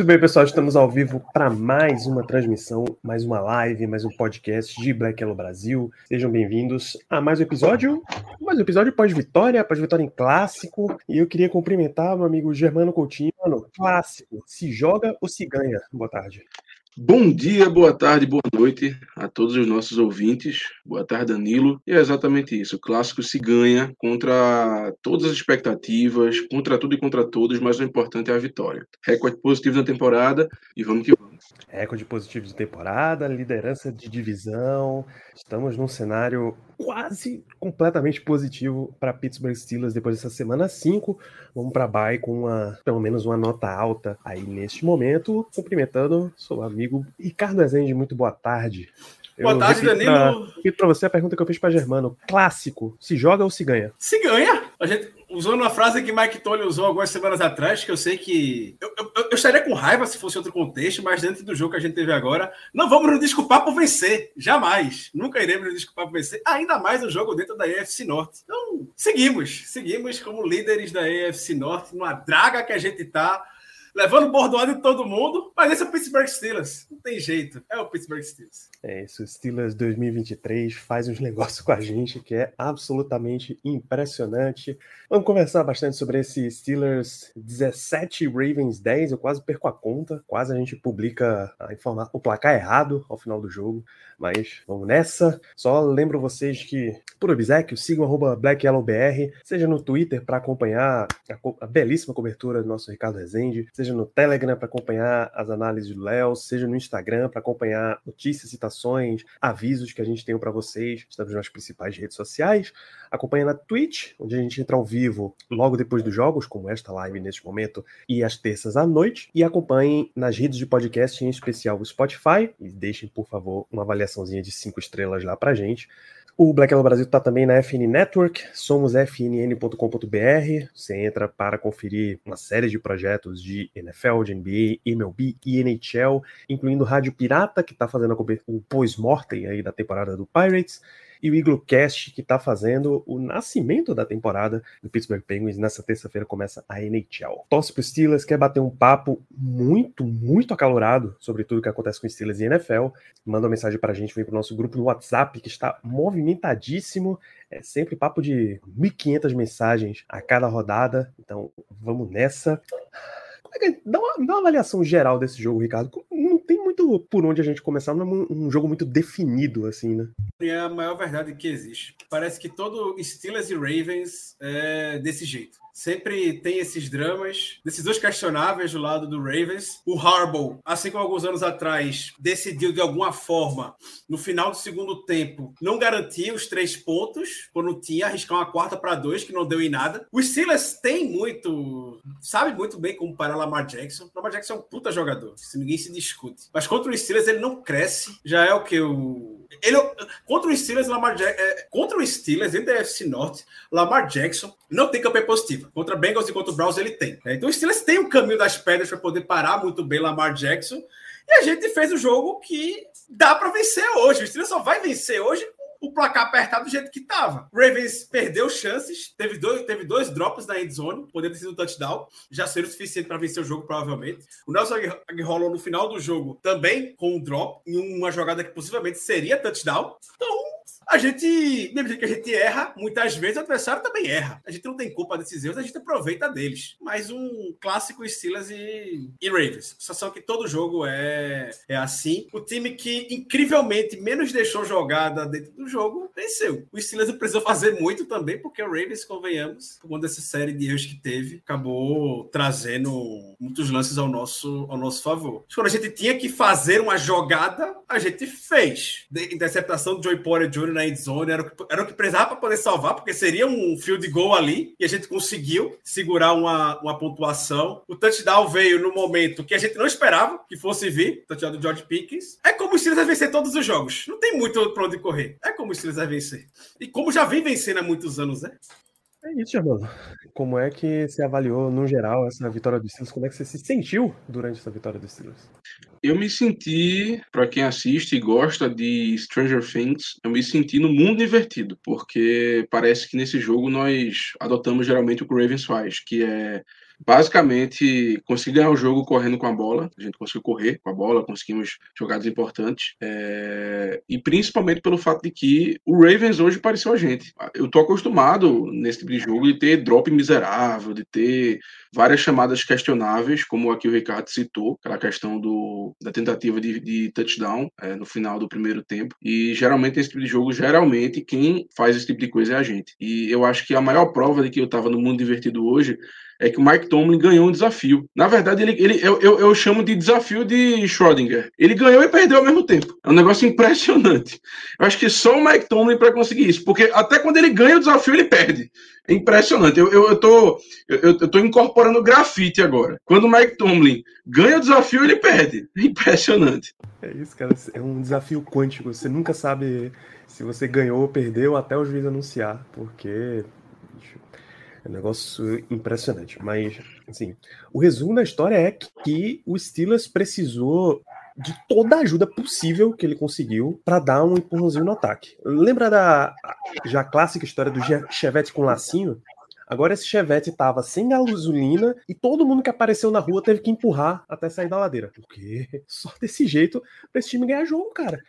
Muito bem, pessoal, estamos ao vivo para mais uma transmissão, mais uma live, mais um podcast de Black Yellow Brasil. Sejam bem-vindos a mais um episódio, mais um episódio pós-vitória, pós-vitória em clássico. E eu queria cumprimentar meu amigo Germano Coutinho. Mano, clássico, se joga ou se ganha? Boa tarde. Bom dia, boa tarde, boa noite a todos os nossos ouvintes. Boa tarde, Danilo. E é exatamente isso. O clássico se ganha contra todas as expectativas, contra tudo e contra todos, mas o importante é a vitória. Recorde positivo na temporada e vamos que vamos. Recorde positivo de temporada, liderança de divisão. Estamos num cenário quase completamente positivo para Pittsburgh Steelers depois dessa semana 5. Vamos para bye com uma, pelo menos uma nota alta aí neste momento. Cumprimentando seu amigo Ricardo Ezende, muito boa tarde. Boa tarde, repito pra- Danilo. Repito para você a pergunta que eu fiz para Germano. Clássico, se joga ou se ganha? Se ganha, a gente usou uma frase que Mike Tolley usou algumas semanas atrás, que eu sei que. Eu, eu- eu estaria com raiva se fosse outro contexto, mas dentro do jogo que a gente teve agora, não vamos nos desculpar por vencer. Jamais. Nunca iremos nos desculpar por vencer. Ainda mais o jogo dentro da EFC Norte. Então, seguimos. Seguimos como líderes da EFC Norte, numa draga que a gente tá. Levando bordoada em todo mundo, mas esse é o Pittsburgh Steelers. Não tem jeito. É o Pittsburgh Steelers. É isso, Steelers 2023 faz uns negócios com a gente que é absolutamente impressionante. Vamos conversar bastante sobre esse Steelers 17 Ravens 10. Eu quase perco a conta, quase a gente publica a informa- o placar errado ao final do jogo, mas vamos nessa. Só lembro vocês que, por obsequio, sigam arroba BlackYellowBR, seja no Twitter para acompanhar a, a belíssima cobertura do nosso Ricardo Rezende, seja no Telegram para acompanhar as análises do Léo, seja no Instagram para acompanhar notícias, citações, avisos que a gente tem para vocês. Estamos nas principais redes sociais. Acompanha na Twitch, onde a gente entra ao vivo logo depois dos jogos, como esta live neste momento, e às terças à noite. E acompanhem nas redes de podcast, em especial o Spotify. E deixem, por favor, uma avaliaçãozinha de cinco estrelas lá pra gente. O Black Yellow Brasil está também na FN Network, somos fnn.com.br. Você entra para conferir uma série de projetos de NFL, de NBA, MLB e NHL, incluindo Rádio Pirata, que está fazendo o pós-mortem aí da temporada do Pirates, e o Iglocast, que está fazendo o nascimento da temporada do Pittsburgh Penguins. Nessa terça-feira começa a NHL. Torce para Steelers, quer bater um papo muito, muito acalorado sobre tudo que acontece com Steelers e NFL. Manda uma mensagem para a gente, vem para o nosso grupo no WhatsApp, que está movimentadíssimo. É sempre papo de 1.500 mensagens a cada rodada. Então vamos nessa. Como é Dá uma, dá uma avaliação geral desse jogo, Ricardo. Tem muito por onde a gente começar, não é um, jogo muito definido, assim, né? É a maior verdade que existe. Parece que todo Steelers e Ravens é desse jeito. Sempre tem esses dramas, decisões questionáveis do lado do Ravens. O Harbaugh, assim como alguns anos atrás, decidiu de alguma forma, no final do segundo tempo, não garantir os três pontos, quando tinha, arriscar uma quarta para dois, que não deu em nada. Os Steelers têm muito, sabe muito bem como parar Lamar Jackson. Lamar Jackson é um puta jogador, se ninguém se discute. Mas contra o Steelers ele não cresce, já é o que o ele, contra o Steelers, Lamar Ja- é, contra o Steelers, dentro da FC Norte, Lamar Jackson não tem campanha positiva. Contra Bengals e contra o Browns ele tem. né? Então o Steelers tem o caminho das pedras para poder parar muito bem Lamar Jackson. E a gente fez o jogo que dá para vencer hoje. O Steelers só vai vencer hoje o placar apertado do jeito que estava. Ravens perdeu chances, teve dois, teve dois drops na end zone, poderia ter sido um touchdown, já seria o suficiente para vencer o jogo, provavelmente. O Nelson Aguirre no final do jogo também com um drop, em uma jogada que possivelmente seria touchdown. Então, a gente, mesmo que a gente erra, muitas vezes o adversário também erra. A gente não tem culpa desses erros, a gente aproveita deles. Mas um clássico Steelers e, e Ravens. Sensação que todo jogo é, é assim. O time que incrivelmente menos deixou jogada dentro do jogo venceu. O Steelers precisou fazer muito também, porque o Ravens, convenhamos, por conta dessa série de erros que teve, acabou trazendo muitos lances ao nosso, ao nosso favor. Quando a gente tinha que fazer uma jogada, a gente fez. De interceptação do Joey Porter Jr. na endzone era o que, era o que precisava para poder salvar, porque seria um field goal ali, e a gente conseguiu segurar uma, uma pontuação. O touchdown veio no momento que a gente não esperava que fosse vir, o touchdown do George Pickens. É como o Steelers vai vencer todos os jogos. Não tem muito para onde correr. É como o Steelers vai vencer. E como já vem vencendo há muitos anos, né? É isso, Germano. Como é que você avaliou, no geral, essa vitória do Steelers? Como é que você se sentiu durante essa vitória do Steelers? Eu me senti, para quem assiste e gosta de Stranger Things, eu me senti no mundo invertido, porque parece que nesse jogo nós adotamos geralmente o que o Ravens faz, que é basicamente consegui ganhar o jogo correndo com a bola. A gente conseguiu correr com a bola, conseguimos jogadas importantes. É... E principalmente pelo fato de que o Ravens hoje pareceu a gente. Eu tô acostumado nesse tipo de jogo de ter drop miserável, de ter várias chamadas questionáveis, como aqui o Ricardo citou, aquela questão do, da tentativa de, de touchdown é, no final do primeiro tempo. E geralmente esse tipo de jogo, geralmente quem faz esse tipo de coisa é a gente. E eu acho que a maior prova de que eu estava no mundo divertido hoje é que o Mike Tomlin ganhou um desafio. Na verdade, ele, ele eu, eu, eu, chamo de desafio de Schrödinger. Ele ganhou e perdeu ao mesmo tempo. É um negócio impressionante. Eu acho que só o Mike Tomlin para conseguir isso, porque até quando ele ganha o desafio, ele perde. É impressionante. Eu, eu, eu, tô, eu, eu tô incorporando grafite agora. Quando o Mike Tomlin ganha o desafio, ele perde. É impressionante. É isso, cara. É um desafio quântico. Você nunca sabe se você ganhou ou perdeu até o juiz anunciar, porque é um negócio impressionante. Mas, assim, o resumo da história é que o Steelers precisou de toda a ajuda possível que ele conseguiu para dar um empurrãozinho no ataque. Lembra da já clássica história do Chevette com lacinho? Agora esse Chevette tava sem gasolina e todo mundo que apareceu na rua teve que empurrar até sair da ladeira. Porque só desse jeito pra esse time ganhar jogo, cara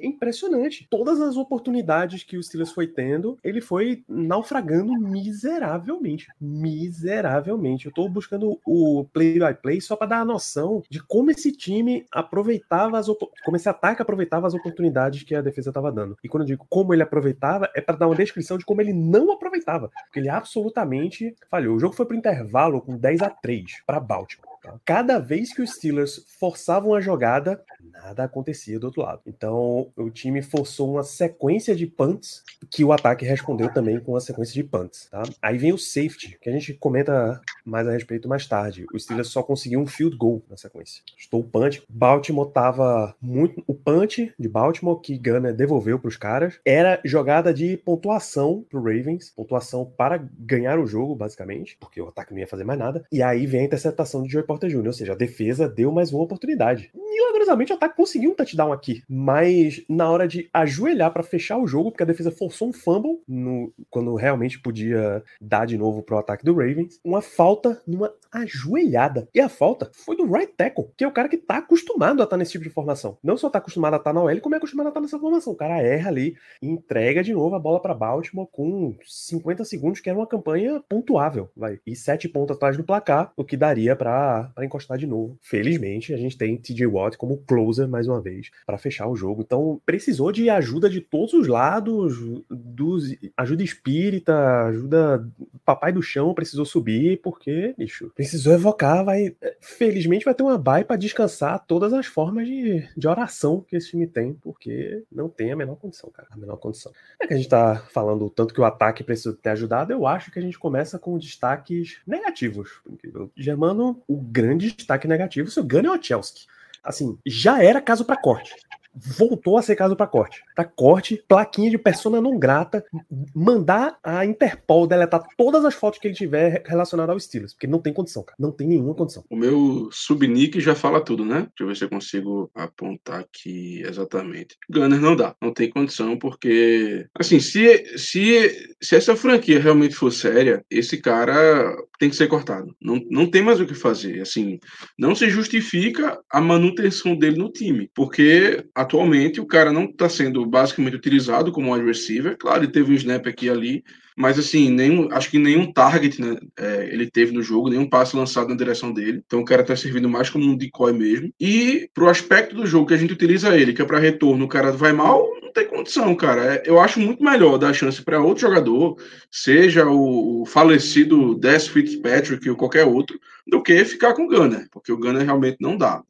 impressionante. Todas as oportunidades que o Steelers foi tendo, ele foi naufragando miseravelmente. Miseravelmente. Eu tô buscando o play-by-play só para dar a noção de como esse time aproveitava as como esse ataque aproveitava as oportunidades que a defesa estava dando. E quando eu digo como ele aproveitava, é para dar uma descrição de como ele não aproveitava, porque ele absolutamente falhou. O jogo foi pro intervalo com 10 a 3 para Baltimore. Cada vez que os Steelers forçavam a jogada, nada acontecia do outro lado. Então, o time forçou uma sequência de punts que o ataque respondeu também com uma sequência de punts. Tá? Aí vem o safety, que a gente comenta mais a respeito mais tarde. O Steelers só conseguiu um field goal na sequência. Estou o punch. Baltimore tava muito. O punch de Baltimore que Gunner devolveu para os caras era jogada de pontuação para Ravens, pontuação para ganhar o jogo, basicamente, porque o ataque não ia fazer mais nada. E aí vem a interceptação de Joey Porter Jr., ou seja, a defesa deu mais uma oportunidade. Milagrosamente o ataque conseguiu um touchdown aqui, mas na hora de ajoelhar para fechar o jogo, porque a defesa forçou um fumble no, quando realmente podia dar de novo pro ataque do Ravens, uma falta numa ajoelhada. E a falta foi do right tackle, que é o cara que tá acostumado a estar tá nesse tipo de formação. Não só tá acostumado a estar tá na OL, como é acostumado a estar tá nessa formação. O cara erra ali entrega de novo a bola para Baltimore com 50 segundos, que era uma campanha pontuável, vai. E sete pontos atrás do placar, o que daria para encostar de novo. Felizmente, a gente tem TJ Watt como closer mais uma vez para fechar o jogo. Então, precisou de ajuda de todos os lados, dos, ajuda espírita, ajuda papai do chão precisou subir, porque, bicho, precisou evocar, vai. Felizmente vai ter uma bye para descansar todas as formas de, de oração que esse time tem, porque não tem a menor condição, cara. A menor condição. É que a gente tá falando tanto que o ataque precisa ter ajudado, eu acho que a gente começa com destaques negativos. Germano, o grande destaque negativo, seu Gunnar Ochelski assim, já era caso para corte voltou a ser caso para corte. Para corte, plaquinha de persona não grata, mandar a Interpol deletar todas as fotos que ele tiver relacionadas ao Steelers, porque não tem condição, cara. Não tem nenhuma condição. O meu subnick já fala tudo, né? Deixa eu ver se eu consigo apontar aqui exatamente. Gunner não dá, não tem condição, porque, assim, se, se, se essa franquia realmente for séria, esse cara tem que ser cortado. Não, não tem mais o que fazer. Assim, não se justifica a manutenção dele no time, porque a atualmente o cara não está sendo basicamente utilizado como wide receiver. Claro, ele teve um snap aqui e ali, mas assim, nenhum, acho que nenhum target né, é, ele teve no jogo, nenhum passe lançado na direção dele. Então o cara tá servindo mais como um decoy mesmo. E pro aspecto do jogo que a gente utiliza ele, que é para retorno, o cara vai mal, não tem condição, cara. É, eu acho muito melhor dar chance para outro jogador, seja o, o falecido Des Fitzpatrick ou qualquer outro, do que ficar com o Gunner, porque o Gunner realmente não dá.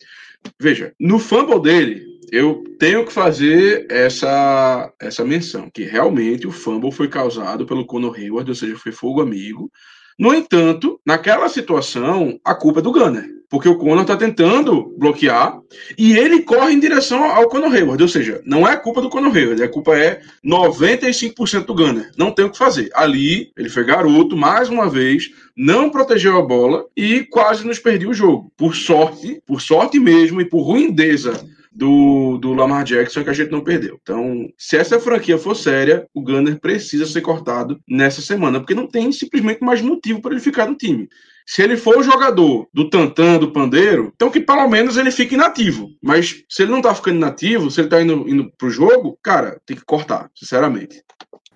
Veja, no fumble dele, eu tenho que fazer essa, essa menção, que realmente o fumble foi causado pelo Conor Hayward, ou seja, foi fogo amigo. No entanto, naquela situação, a culpa é do Gunner, porque o Conor está tentando bloquear e ele corre em direção ao Conor Hayward, ou seja, não é culpa do Conor Hayward, a culpa é 95% do Gunner. Não tem o que fazer. Ali, ele foi garoto, mais uma vez, não protegeu a bola e quase nos perdeu o jogo. Por sorte, por sorte mesmo e por ruindeza do, do Lamar Jackson que a gente não perdeu. Então, se essa franquia for séria, o Gunner precisa ser cortado nessa semana, porque não tem simplesmente mais motivo para ele ficar no time. Se ele for o jogador do tantã, do pandeiro, então que pelo menos ele fique inativo. Mas se ele não tá ficando inativo, se ele tá indo, indo pro jogo, cara, tem que cortar, sinceramente.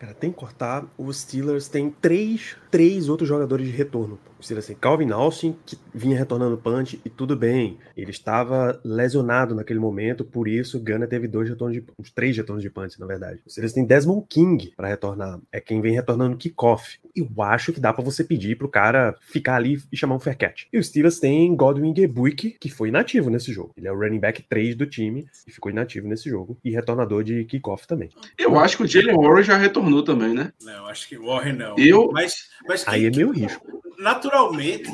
Cara, tem que cortar. Os Steelers têm três, três outros jogadores de retorno. Os Steelers têm Calvin Austin, que vinha retornando punch, e tudo bem. Ele estava lesionado naquele momento, por isso Gana teve dois retornos de uns três retornos de punch, na verdade. Os Steelers têm Desmond King para retornar. É quem vem retornando kickoff. Eu acho que dá para você pedir pro cara ficar ali e chamar um fair catch. E os Steelers têm Godwin Gebuik, que foi inativo nesse jogo. Ele é o running back 3 do time e ficou inativo nesse jogo. E retornador de kickoff também. Eu acho que o Jalen Warren já retornou também, né? Não, acho que Warren não. Eu... Mas, mas Aí é meio risco. Naturalmente,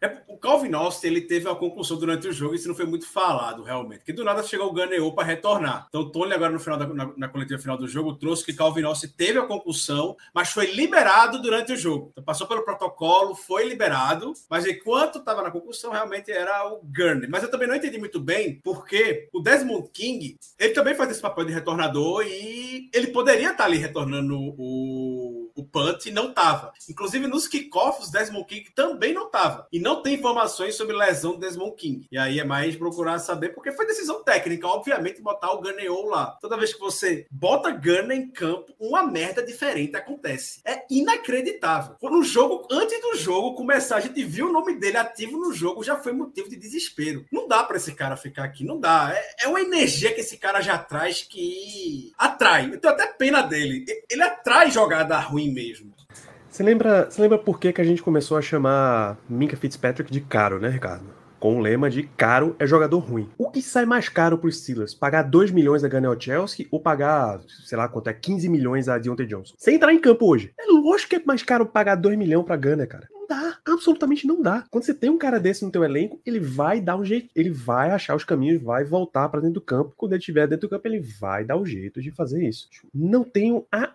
é, o Calvin Austin ele teve uma concussão durante o jogo, isso não foi muito falado, realmente. Que do nada chegou o Ganeou para retornar. Então, Tony, agora no final da, na, na, coletiva final do jogo, trouxe que Calvin Austin teve a concussão, mas foi liberado durante o jogo. Então, passou pelo protocolo, foi liberado, mas enquanto estava na concussão, realmente era o Gurney. Mas eu também não entendi muito bem, porque o Desmond King, ele também faz esse papel de retornador e ele poderia estar ali retornando o, o punt e não estava. Inclusive, nos kickoffs, Desmond King também não estava. E não tem informações sobre lesão do Desmond King. E aí é mais procurar saber, porque foi decisão técnica, obviamente, botar o Ganeou lá. Toda vez que você bota Gunner em campo, uma merda diferente acontece. É inacreditável. No jogo, antes do jogo começar, a gente viu o nome dele ativo no jogo, já foi motivo de desespero. Não dá para esse cara ficar aqui, não dá. É, é uma energia que esse cara já traz que atrai. Eu tenho até pena dele. Ele atrai jogada ruim mesmo. Você lembra, você lembra por que, que a gente começou a chamar Minka Fitzpatrick de caro, né, Ricardo? Com o lema de caro é jogador ruim. O que sai mais caro para os Steelers? Pagar 2 milhões a Ganel Chelsea ou pagar, sei lá quanto é, 15 milhões a Deontay Johnson? Sem entrar em campo hoje. É lógico que é mais caro pagar 2 milhões para Gunner, cara dá, absolutamente não dá. Quando você tem um cara desse no teu elenco, ele vai dar um jeito, ele vai achar os caminhos, vai voltar para dentro do campo. Quando ele estiver dentro do campo, ele vai dar o jeito de fazer isso. Não tenho a,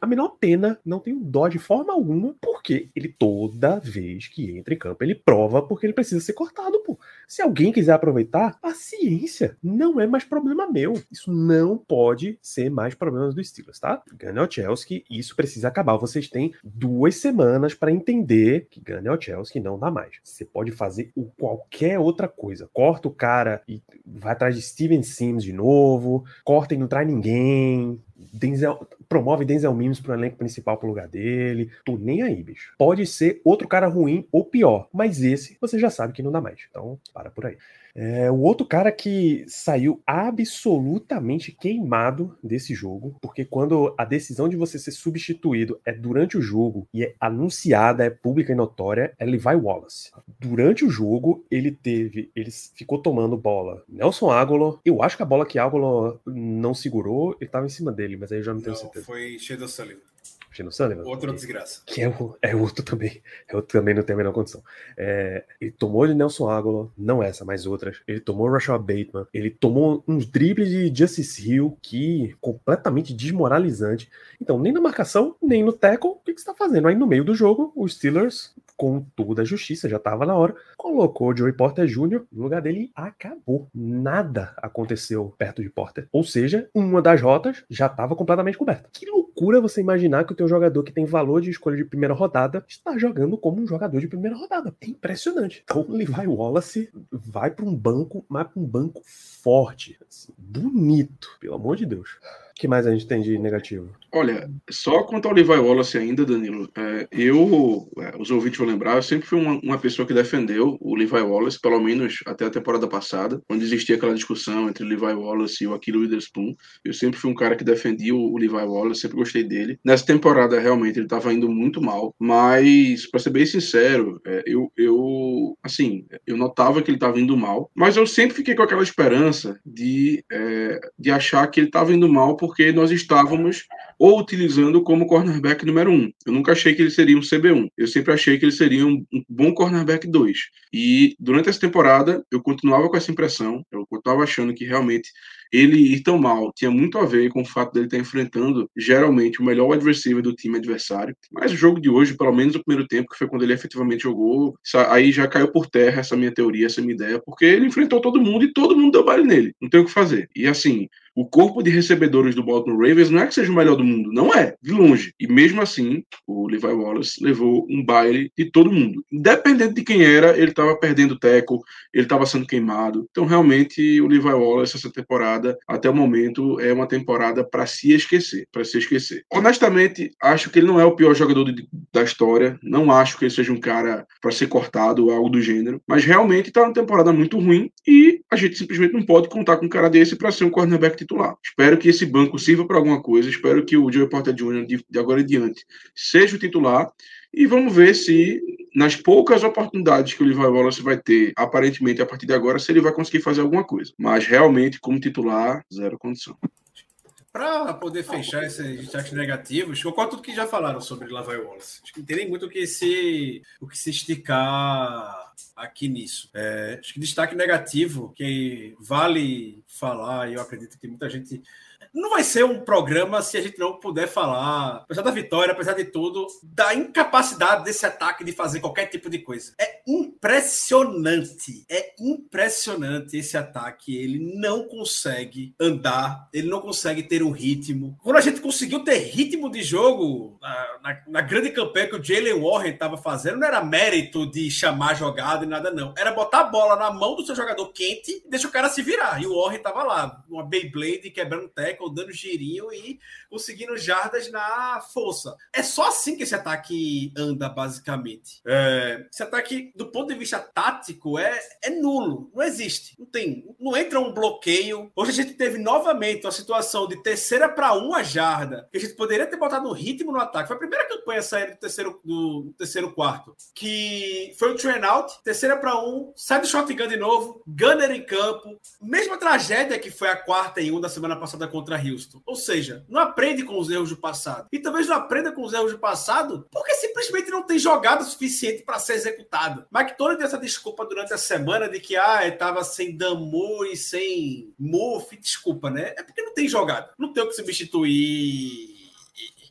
a menor pena, não tenho dó de forma alguma, porque ele toda vez que entra em campo, ele prova porque ele precisa ser cortado, pô. Se alguém quiser aproveitar, paciência, não é mais problema meu. Isso não pode ser mais problema do Steelers, tá? Ganha o Chelsea, isso precisa acabar. Vocês têm duas semanas para entender que ganha o Chelsea não dá mais. Você pode fazer o qualquer outra coisa. Corta o cara e vai atrás de Steven Sims de novo, corta e não traz ninguém. Denzel, promove Denzel Mims pro elenco principal pro lugar dele. Tô nem aí, bicho. Pode ser outro cara ruim ou pior, mas esse você já sabe que não dá mais. Então, para por aí. É, o outro cara que saiu absolutamente queimado desse jogo, porque quando a decisão de você ser substituído é durante o jogo e é anunciada, é pública e notória, é Levi Wallace. Durante o jogo, ele teve, ele ficou tomando bola. Nelson Aguilar, eu acho que a bola que Aguilar não segurou, ele tava em cima dele, mas aí eu já não tenho Não, certeza. foi Shadow Sullivan. Geno Sullivan? Outra desgraça. que é, o, é outro também. É outro também não tem a menor condição. É, ele tomou de Nelson Aguilar, não essa, mas outras. Ele tomou o Rashad Bateman. Ele tomou uns dribles de Justice Hill que completamente desmoralizante. Então, nem na marcação, nem no tackle, o que, que você está fazendo? Aí no meio do jogo, os Steelers, com toda a justiça, já estava na hora, colocou o Joey Porter Jr. no lugar dele e acabou. Nada aconteceu perto de Porter. Ou seja, uma das rotas já estava completamente coberta. Que loucura! Loucura você imaginar que o teu jogador que tem valor de escolha de primeira rodada está jogando como um jogador de primeira rodada. É impressionante. Então, Levi Wallace vai para um banco, mas para um banco forte, assim, bonito, pelo amor de Deus. Que mais a gente tem de negativo? Olha, só quanto ao Levi Wallace ainda, Danilo, é, eu, é, os ouvintes vão lembrar, eu sempre fui uma, uma, pessoa que defendeu o Levi Wallace, pelo menos até a temporada passada, quando existia aquela discussão entre o Levi Wallace e o Aquilo Witherspoon. Eu sempre fui um cara que defendia o, o Levi Wallace, sempre gostei dele. Nessa temporada, realmente, ele estava indo muito mal, mas, para ser bem sincero, é, eu, eu, assim, eu notava que ele estava indo mal, mas eu sempre fiquei com aquela esperança de, é, de achar que ele estava indo mal porque nós estávamos ou utilizando como cornerback número um. Eu nunca achei que ele seria um CB1. Eu sempre achei que ele seria um, um bom cornerback 2. E durante essa temporada, eu continuava com essa impressão, eu continuava achando que realmente ele ir tão mal tinha muito a ver com o fato dele estar enfrentando geralmente o melhor adversário do time adversário. Mas o jogo de hoje, pelo menos o primeiro tempo, que foi quando ele efetivamente jogou, aí já caiu por terra essa minha teoria, essa minha ideia, porque ele enfrentou todo mundo e todo mundo deu baile nele. Não tem o que fazer. E assim, o corpo de recebedores do Baltimore Ravens não é que seja o melhor do mundo, não é, de longe. E mesmo assim, o Levi Wallace levou um baile de todo mundo. Independente de quem era, ele estava perdendo teco, ele estava sendo queimado. Então, realmente, o Levi Wallace, essa temporada, até o momento, é uma temporada para se esquecer, para se esquecer. Honestamente, acho que ele não é o pior jogador de, da história, não acho que ele seja um cara para ser cortado ou algo do gênero, mas realmente está uma temporada muito ruim e a gente simplesmente não pode contar com um cara desse para ser um cornerback titular. Espero que esse banco sirva para alguma coisa, espero que o Joey Porter Jr. de, de agora em diante seja o titular e vamos ver se nas poucas oportunidades que o Levi Wallace vai ter, aparentemente a partir de agora, se ele vai conseguir fazer alguma coisa. Mas realmente, como titular, zero condição. Para poder fechar esses destaques negativos, concordo tudo que já falaram sobre Levi Wallace. Acho que não tem nem muito o que se, o que se esticar aqui nisso. É, acho que destaque negativo, que vale falar, e eu acredito que muita gente não vai ser um programa se a gente não puder falar, apesar da vitória, apesar de tudo, da incapacidade desse ataque de fazer qualquer tipo de coisa. É impressionante. É impressionante esse ataque. Ele não consegue andar, ele não consegue ter um ritmo. Quando a gente conseguiu ter ritmo de jogo na, na, na grande campanha que o Jalen Warren estava fazendo, não era mérito de chamar jogada e nada, não. Era botar a bola na mão do seu jogador quente e deixar o cara se virar. E o Warren estava lá, uma Beyblade quebrando teco dando girinho e conseguindo jardas na força. É só assim que esse ataque anda, basicamente. É, esse ataque, do ponto de vista tático, é, é nulo. Não existe. Não tem. Não entra um bloqueio. Hoje a gente teve novamente uma situação de terceira para uma jarda, que a gente poderia ter botado um ritmo no ataque. Foi a primeira campanha a sair do terceiro, do terceiro quarto. Que foi o train out, terceira para um, sai do shotgun de novo, gunner em campo. Mesma tragédia que foi a quarta e um da semana passada contra Houston. Ou seja, não aprende com os erros do passado. E talvez não aprenda com os erros do passado porque simplesmente não tem jogada suficiente para ser executado. McTominay deu essa desculpa durante a semana de que ah, estava sem Damu e sem Muff. Desculpa, né? É porque não tem jogada. Não tem o que substituir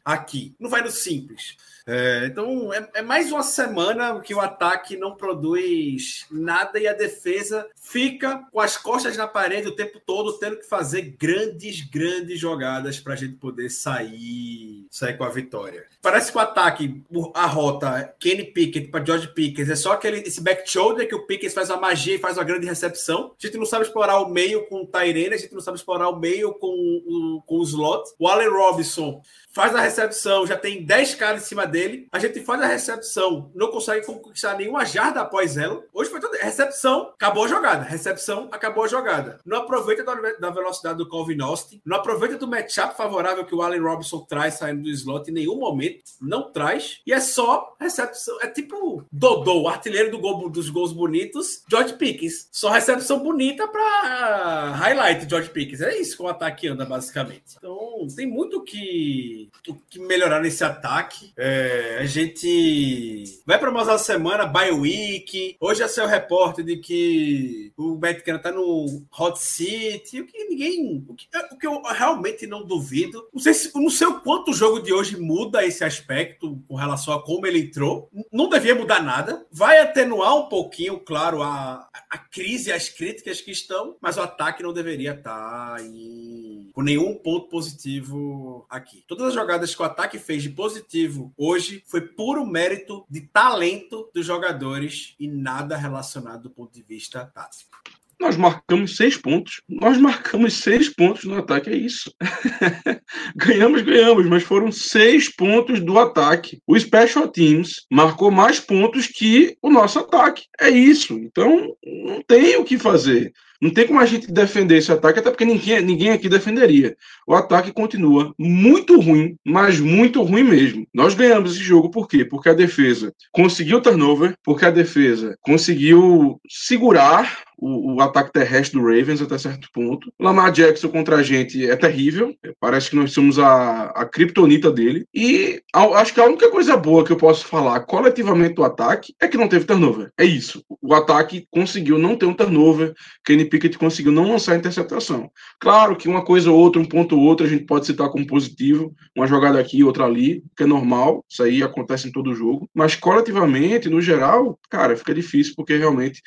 aqui. Não vai no simples. É, então é, é, mais uma semana que o ataque não produz nada e a defesa fica com as costas na parede o tempo todo, tendo que fazer grandes, grandes jogadas para a gente poder sair, sair com a vitória. Parece que o ataque, a rota Kenny Pickett para George Pickens é só aquele esse back shoulder que o Pickens faz uma magia e faz uma grande recepção. A gente não sabe explorar o meio com o Tyrene, a gente não sabe explorar o meio com com o slot. O Allen Robinson faz a recepção, já tem 10 caras em cima dele. A gente faz a recepção, não consegue conquistar nenhuma jarda após ela. Hoje foi toda recepção, acabou a jogada. Recepção, acabou a jogada. Não aproveita da velocidade do Calvin Austin, não aproveita do matchup favorável que o Allen Robinson traz saindo do slot em nenhum momento. Não traz. E é só recepção. É tipo Dodô, artilheiro do gol, dos gols bonitos, George Pickens. Só recepção bonita para highlight George Pickens. É isso que o ataque anda, basicamente. Então, tem muito que o que melhorar nesse ataque. É, a gente vai para mais uma semana, bye week. Hoje é seu repórter de que o Metcalf tá no hot seat. O que ninguém. O que, o que, eu realmente não duvido. Não sei, se, não sei o quanto o jogo de hoje muda esse aspecto com relação a como ele entrou. Não devia mudar nada. Vai atenuar um pouquinho, claro, a, a crise, as críticas que estão, mas o ataque não deveria estar tá em com nenhum ponto positivo aqui. Todas as jogadas que o ataque fez de positivo hoje foi puro mérito de talento dos jogadores e nada relacionado do ponto de vista tático. Nós marcamos seis pontos. Nós marcamos seis pontos no ataque, é isso. ganhamos, ganhamos, mas foram seis pontos do ataque. O Special Teams marcou mais pontos que o nosso ataque. É isso. Então, não tem o que fazer. Não tem como a gente defender esse ataque, até porque ninguém, ninguém aqui defenderia. O ataque continua muito ruim, mas muito ruim mesmo. Nós ganhamos esse jogo por quê? Porque a defesa conseguiu turnover, porque a defesa conseguiu segurar o, o, ataque terrestre do Ravens até certo ponto. Lamar Jackson contra a gente é terrível. Parece que nós somos a, a criptonita dele. E a, acho que a única coisa boa que eu posso falar coletivamente do ataque é que não teve turnover. É isso. O ataque conseguiu não ter um turnover. Kenny Pickett conseguiu não lançar interceptação. Claro que uma coisa ou outra, um ponto ou outro, a gente pode citar como positivo. Uma jogada aqui, outra ali, que é normal. Isso aí acontece em todo jogo. Mas coletivamente, no geral, cara, fica difícil porque realmente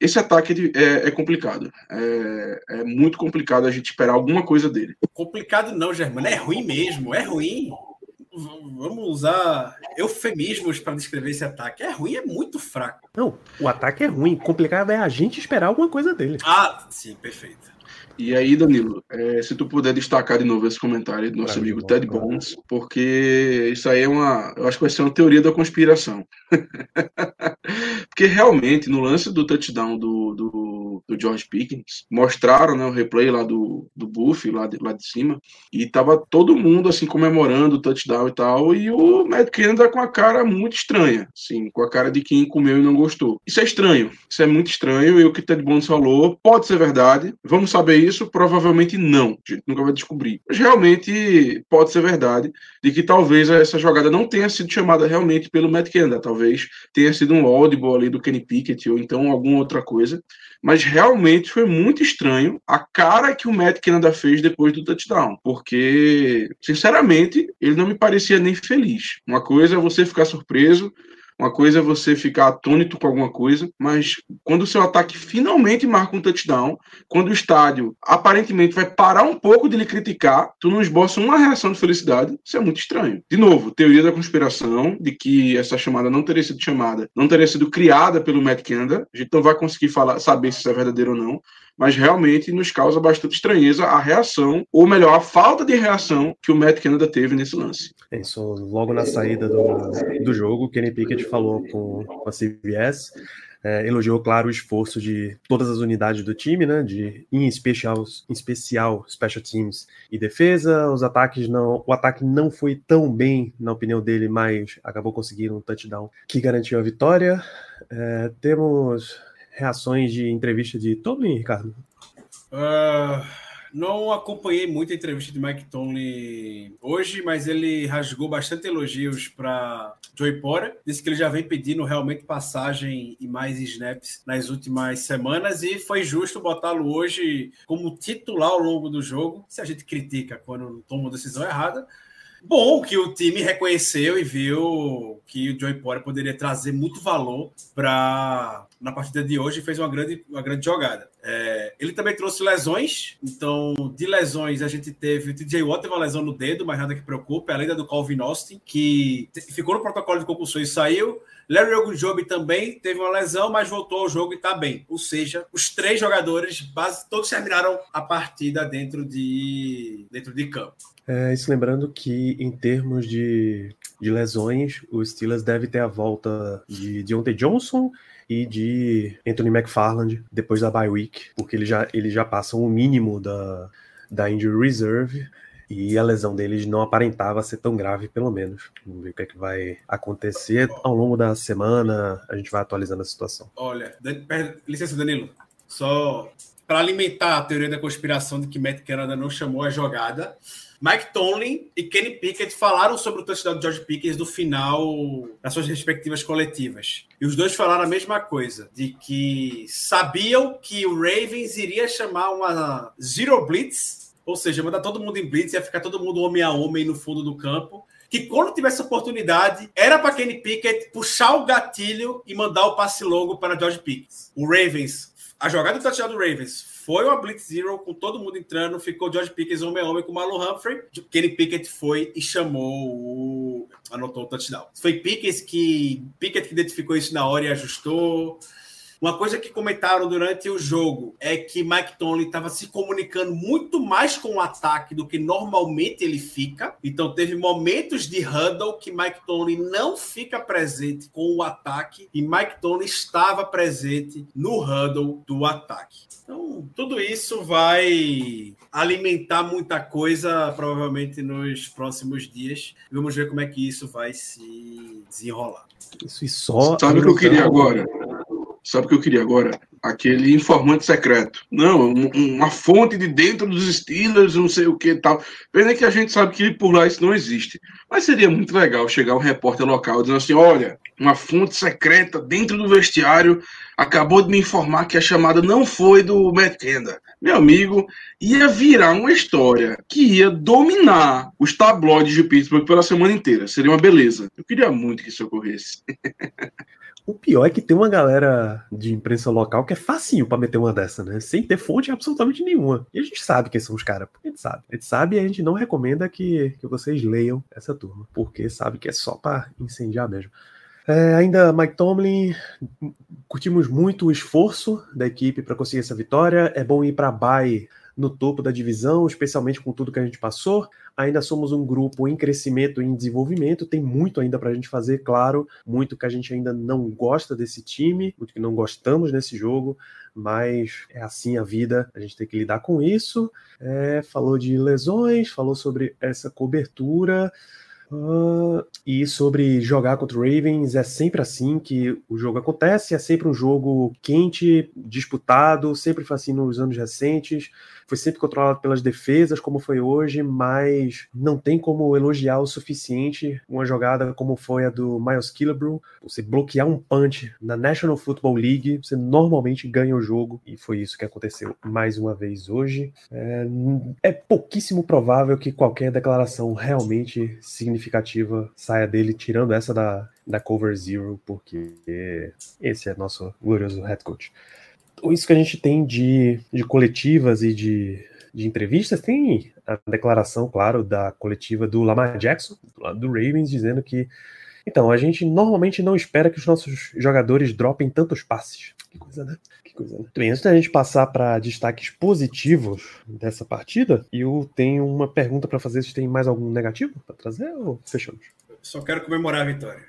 esse ataque é, é complicado. É, é, muito complicado a gente esperar alguma coisa dele. Complicado não, Germano. É ruim mesmo. É ruim. Vamos usar eufemismos para descrever esse ataque. É ruim, é muito fraco. Não, o ataque é ruim. Complicado é a gente esperar alguma coisa dele. Ah, sim, perfeito. E aí, Danilo, é, se tu puder destacar de novo esse comentário do nosso amigo Ted Bones, porque isso aí é uma. Eu acho que vai ser uma teoria da conspiração. porque realmente, no lance do touchdown do, do, do George Pickens, mostraram né, o replay lá do, do Buff, lá de, lá de cima, e tava todo mundo assim comemorando o touchdown e tal, e o Matt Canada com a cara muito estranha, assim, com a cara de quem comeu e não gostou. Isso é estranho, isso é muito estranho, e o que Ted Bones falou pode ser verdade, vamos saber isso? Provavelmente não. A gente nunca vai descobrir. Mas realmente pode ser verdade de que talvez essa jogada não tenha sido chamada realmente pelo Matt Canada. Talvez tenha sido um audible ali do Kenny Pickett ou então alguma outra coisa. Mas realmente foi muito estranho a cara que o Matt Canada fez depois do touchdown. Porque, sinceramente, ele não me parecia nem feliz. Uma coisa é você ficar surpreso, uma coisa é você ficar atônito com alguma coisa, mas quando o seu ataque finalmente marca um touchdown, quando o estádio aparentemente vai parar um pouco de lhe criticar, tu não esboça uma reação de felicidade, isso é muito estranho. De novo, teoria da conspiração, de que essa chamada não teria sido chamada, não teria sido criada pelo Matt Canada, a gente não vai conseguir falar, saber se isso é verdadeiro ou não, mas realmente nos causa bastante estranheza a reação, ou melhor, a falta de reação que o Matt Canada teve nesse lance. Isso, logo na saída do, do jogo, Kenny Pickett falou com, com a CBS, é, elogiou, claro, o esforço de todas as unidades do time, né? De, em especial, em especial special teams e defesa. Os ataques não, o ataque não foi tão bem, na opinião dele, mas acabou conseguindo um touchdown que garantiu a vitória. É, temos reações de entrevista de Tomlin, Ricardo? Uh, não acompanhei muito a entrevista de Mike Tomlin hoje, mas ele rasgou bastante elogios para Joey Porter. Disse que ele já vem pedindo realmente passagem e mais snaps nas últimas semanas e foi justo botá-lo hoje como titular ao longo do jogo. Se a gente critica quando toma decisão errada, bom que o time reconheceu e viu que o Joey Porter poderia trazer muito valor para na partida de hoje fez uma grande, uma grande jogada. É, ele também trouxe lesões, então de lesões a gente teve o TJ Watt teve uma lesão no dedo, mas nada que preocupe, além da do Calvin Austin, que ficou no protocolo de concussão e saiu. Larry Ogunjobi também teve uma lesão, mas voltou ao jogo e está bem. Ou seja, os três jogadores, base, todos terminaram a partida dentro de, dentro de campo. É, isso lembrando que, em termos de, de lesões, o Steelers deve ter a volta de Deontay Johnson e de Anthony McFarland depois da bye week, porque ele já, ele já passa o mínimo da, da injury reserve e a lesão deles não aparentava ser tão grave, pelo menos. Vamos ver o que é que vai acontecer ao longo da semana, a gente vai atualizando a situação. Olha, licença, Danilo, só para alimentar a teoria da conspiração de que Matt Canada não chamou a jogada, Mike Tomlin e Kenny Pickett falaram sobre o touchdown de George Pickens no final das suas respectivas coletivas. E os dois falaram a mesma coisa, de que sabiam que o Ravens iria chamar uma zero blitz, ou seja, mandar todo mundo em blitz, ia ficar todo mundo homem a homem no fundo do campo, que quando tivesse oportunidade, era para Kenny Pickett puxar o gatilho e mandar o passe longo para George Pickens. O Ravens A jogada do touchdown do Ravens foi uma blitz zero com todo mundo entrando, ficou George Pickens homem a homem com o Marlon Humphrey. Kenny Pickett foi e chamou o anotou o touchdown. Foi Pickens que Pickett que identificou isso na hora e ajustou. Uma coisa que comentaram durante o jogo é que Mike Tomlin estava se comunicando muito mais com o ataque do que normalmente ele fica. Então teve momentos de huddle que Mike Tomlin não fica presente com o ataque e Mike Tomlin estava presente no huddle do ataque. Então tudo isso vai alimentar muita coisa provavelmente nos próximos dias. Vamos ver como é que isso vai se desenrolar. Isso e só. Sabe o que eu queria agora? Sabe o que eu queria agora? Aquele informante secreto. Não, um, uma fonte de dentro dos Steelers, não sei o que e tal. Pena que a gente sabe que por lá isso não existe. Mas seria muito legal chegar um repórter local dizendo assim: olha, uma fonte secreta dentro do vestiário acabou de me informar que a chamada não foi do Matt. Meu amigo, ia virar uma história que ia dominar os tabloides de Pittsburgh pela semana inteira. Seria uma beleza. Eu queria muito que isso ocorresse. O pior é que tem uma galera de imprensa local que é facinho para meter uma dessa, né? Sem ter fonte absolutamente nenhuma. E a gente sabe quem são os caras. A gente sabe. A gente sabe e a gente não recomenda que, que vocês leiam essa turma. Porque sabe que é só para incendiar mesmo. É, ainda Mike Tomlin, curtimos muito o esforço da equipe para conseguir essa vitória. É bom ir para bye no topo da divisão, especialmente com tudo que a gente passou. Ainda somos um grupo em crescimento e em desenvolvimento, tem muito ainda para a gente fazer, claro, muito que a gente ainda não gosta desse time, muito que não gostamos nesse jogo, mas é assim a vida, a gente tem que lidar com isso. É, falou de lesões, falou sobre essa cobertura. Uh, e sobre jogar contra o Ravens, é sempre assim que o jogo acontece, é sempre um jogo quente, disputado, sempre foi assim nos anos recentes foi sempre controlado pelas defesas, como foi hoje, mas não tem como elogiar o suficiente uma jogada como foi a do Miles Killebrew. Você bloquear um punch na National Football League, você normalmente ganha o jogo, e foi isso que aconteceu mais uma vez hoje. É, é pouquíssimo provável que qualquer declaração realmente significativa saia dele, tirando essa da, da Cover Zero, porque esse é nosso glorioso head coach isso que a gente tem de, de coletivas e de, de entrevistas, tem a declaração, claro, da coletiva do Lamar Jackson, do do Ravens, dizendo que então, a gente normalmente não espera que os nossos jogadores dropem tantos passes. Que coisa, né? Coisa, né? Bem, antes da gente passar para destaques positivos dessa partida, eu tenho uma pergunta para fazer. Vocês têm mais algum negativo para trazer ou fechamos? Só quero comemorar a vitória.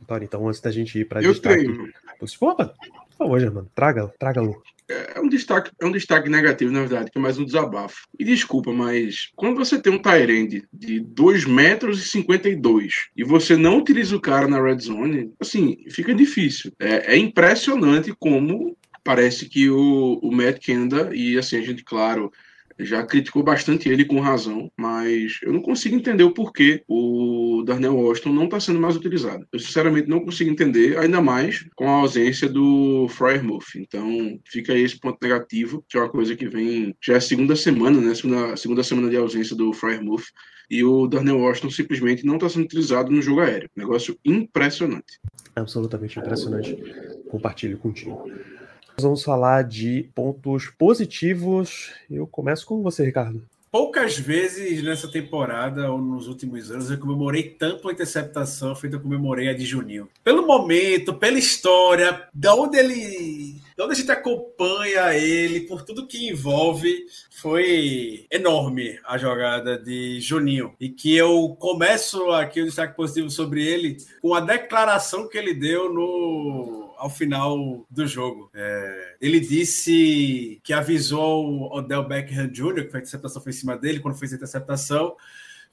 Vitória, então, antes da gente ir para eu destaque. Tenho. Opa, por favor, Germano, traga, traga-lo. É um, destaque, é um destaque negativo, na verdade, que é mais um desabafo. E desculpa, mas quando você tem um Tyrande de 2 metros e 52 e você não utiliza o cara na red zone, assim, fica difícil. É, é impressionante como parece que o, o Matt Kenda, e assim, a gente, claro, já criticou bastante ele com razão, mas eu não consigo entender o porquê o Darnell Washington não está sendo mais utilizado. Eu sinceramente não consigo entender, ainda mais com a ausência do Fryermuth. Então fica aí esse ponto negativo, que é uma coisa que vem já é segunda semana, né? Segunda, segunda semana de ausência do Fryermuth e o Darnell Washington simplesmente não está sendo utilizado no jogo aéreo. Negócio impressionante. Absolutamente impressionante. Compartilho contigo. Nós vamos falar de pontos positivos. Eu começo com você, Ricardo. Poucas vezes nessa temporada ou nos últimos anos eu comemorei tanto a interceptação feita eu comemorei a de Juninho. Pelo momento, pela história, da onde ele. Da onde a gente acompanha ele, por tudo que envolve, foi enorme a jogada de Juninho. E que eu começo aqui o um destaque positivo sobre ele com a declaração que ele deu no ao final do jogo. É, ele disse que avisou o Odell Beckham Jr., que foi a interceptação foi em cima dele, quando fez a interceptação,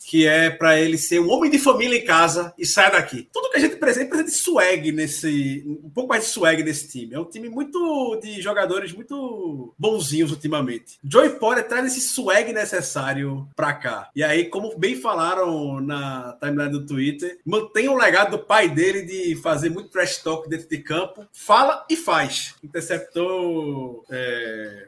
que é para ele ser um homem de família em casa e sair daqui. Tudo que a gente precisa, precisa de swag nesse. Um pouco mais de swag nesse time. É um time muito de jogadores muito bonzinhos ultimamente. Joey Porter traz esse swag necessário para cá. E aí, como bem falaram na timeline do Twitter, mantém o legado do pai dele de fazer muito trash talk dentro de campo. Fala e faz. Interceptou é,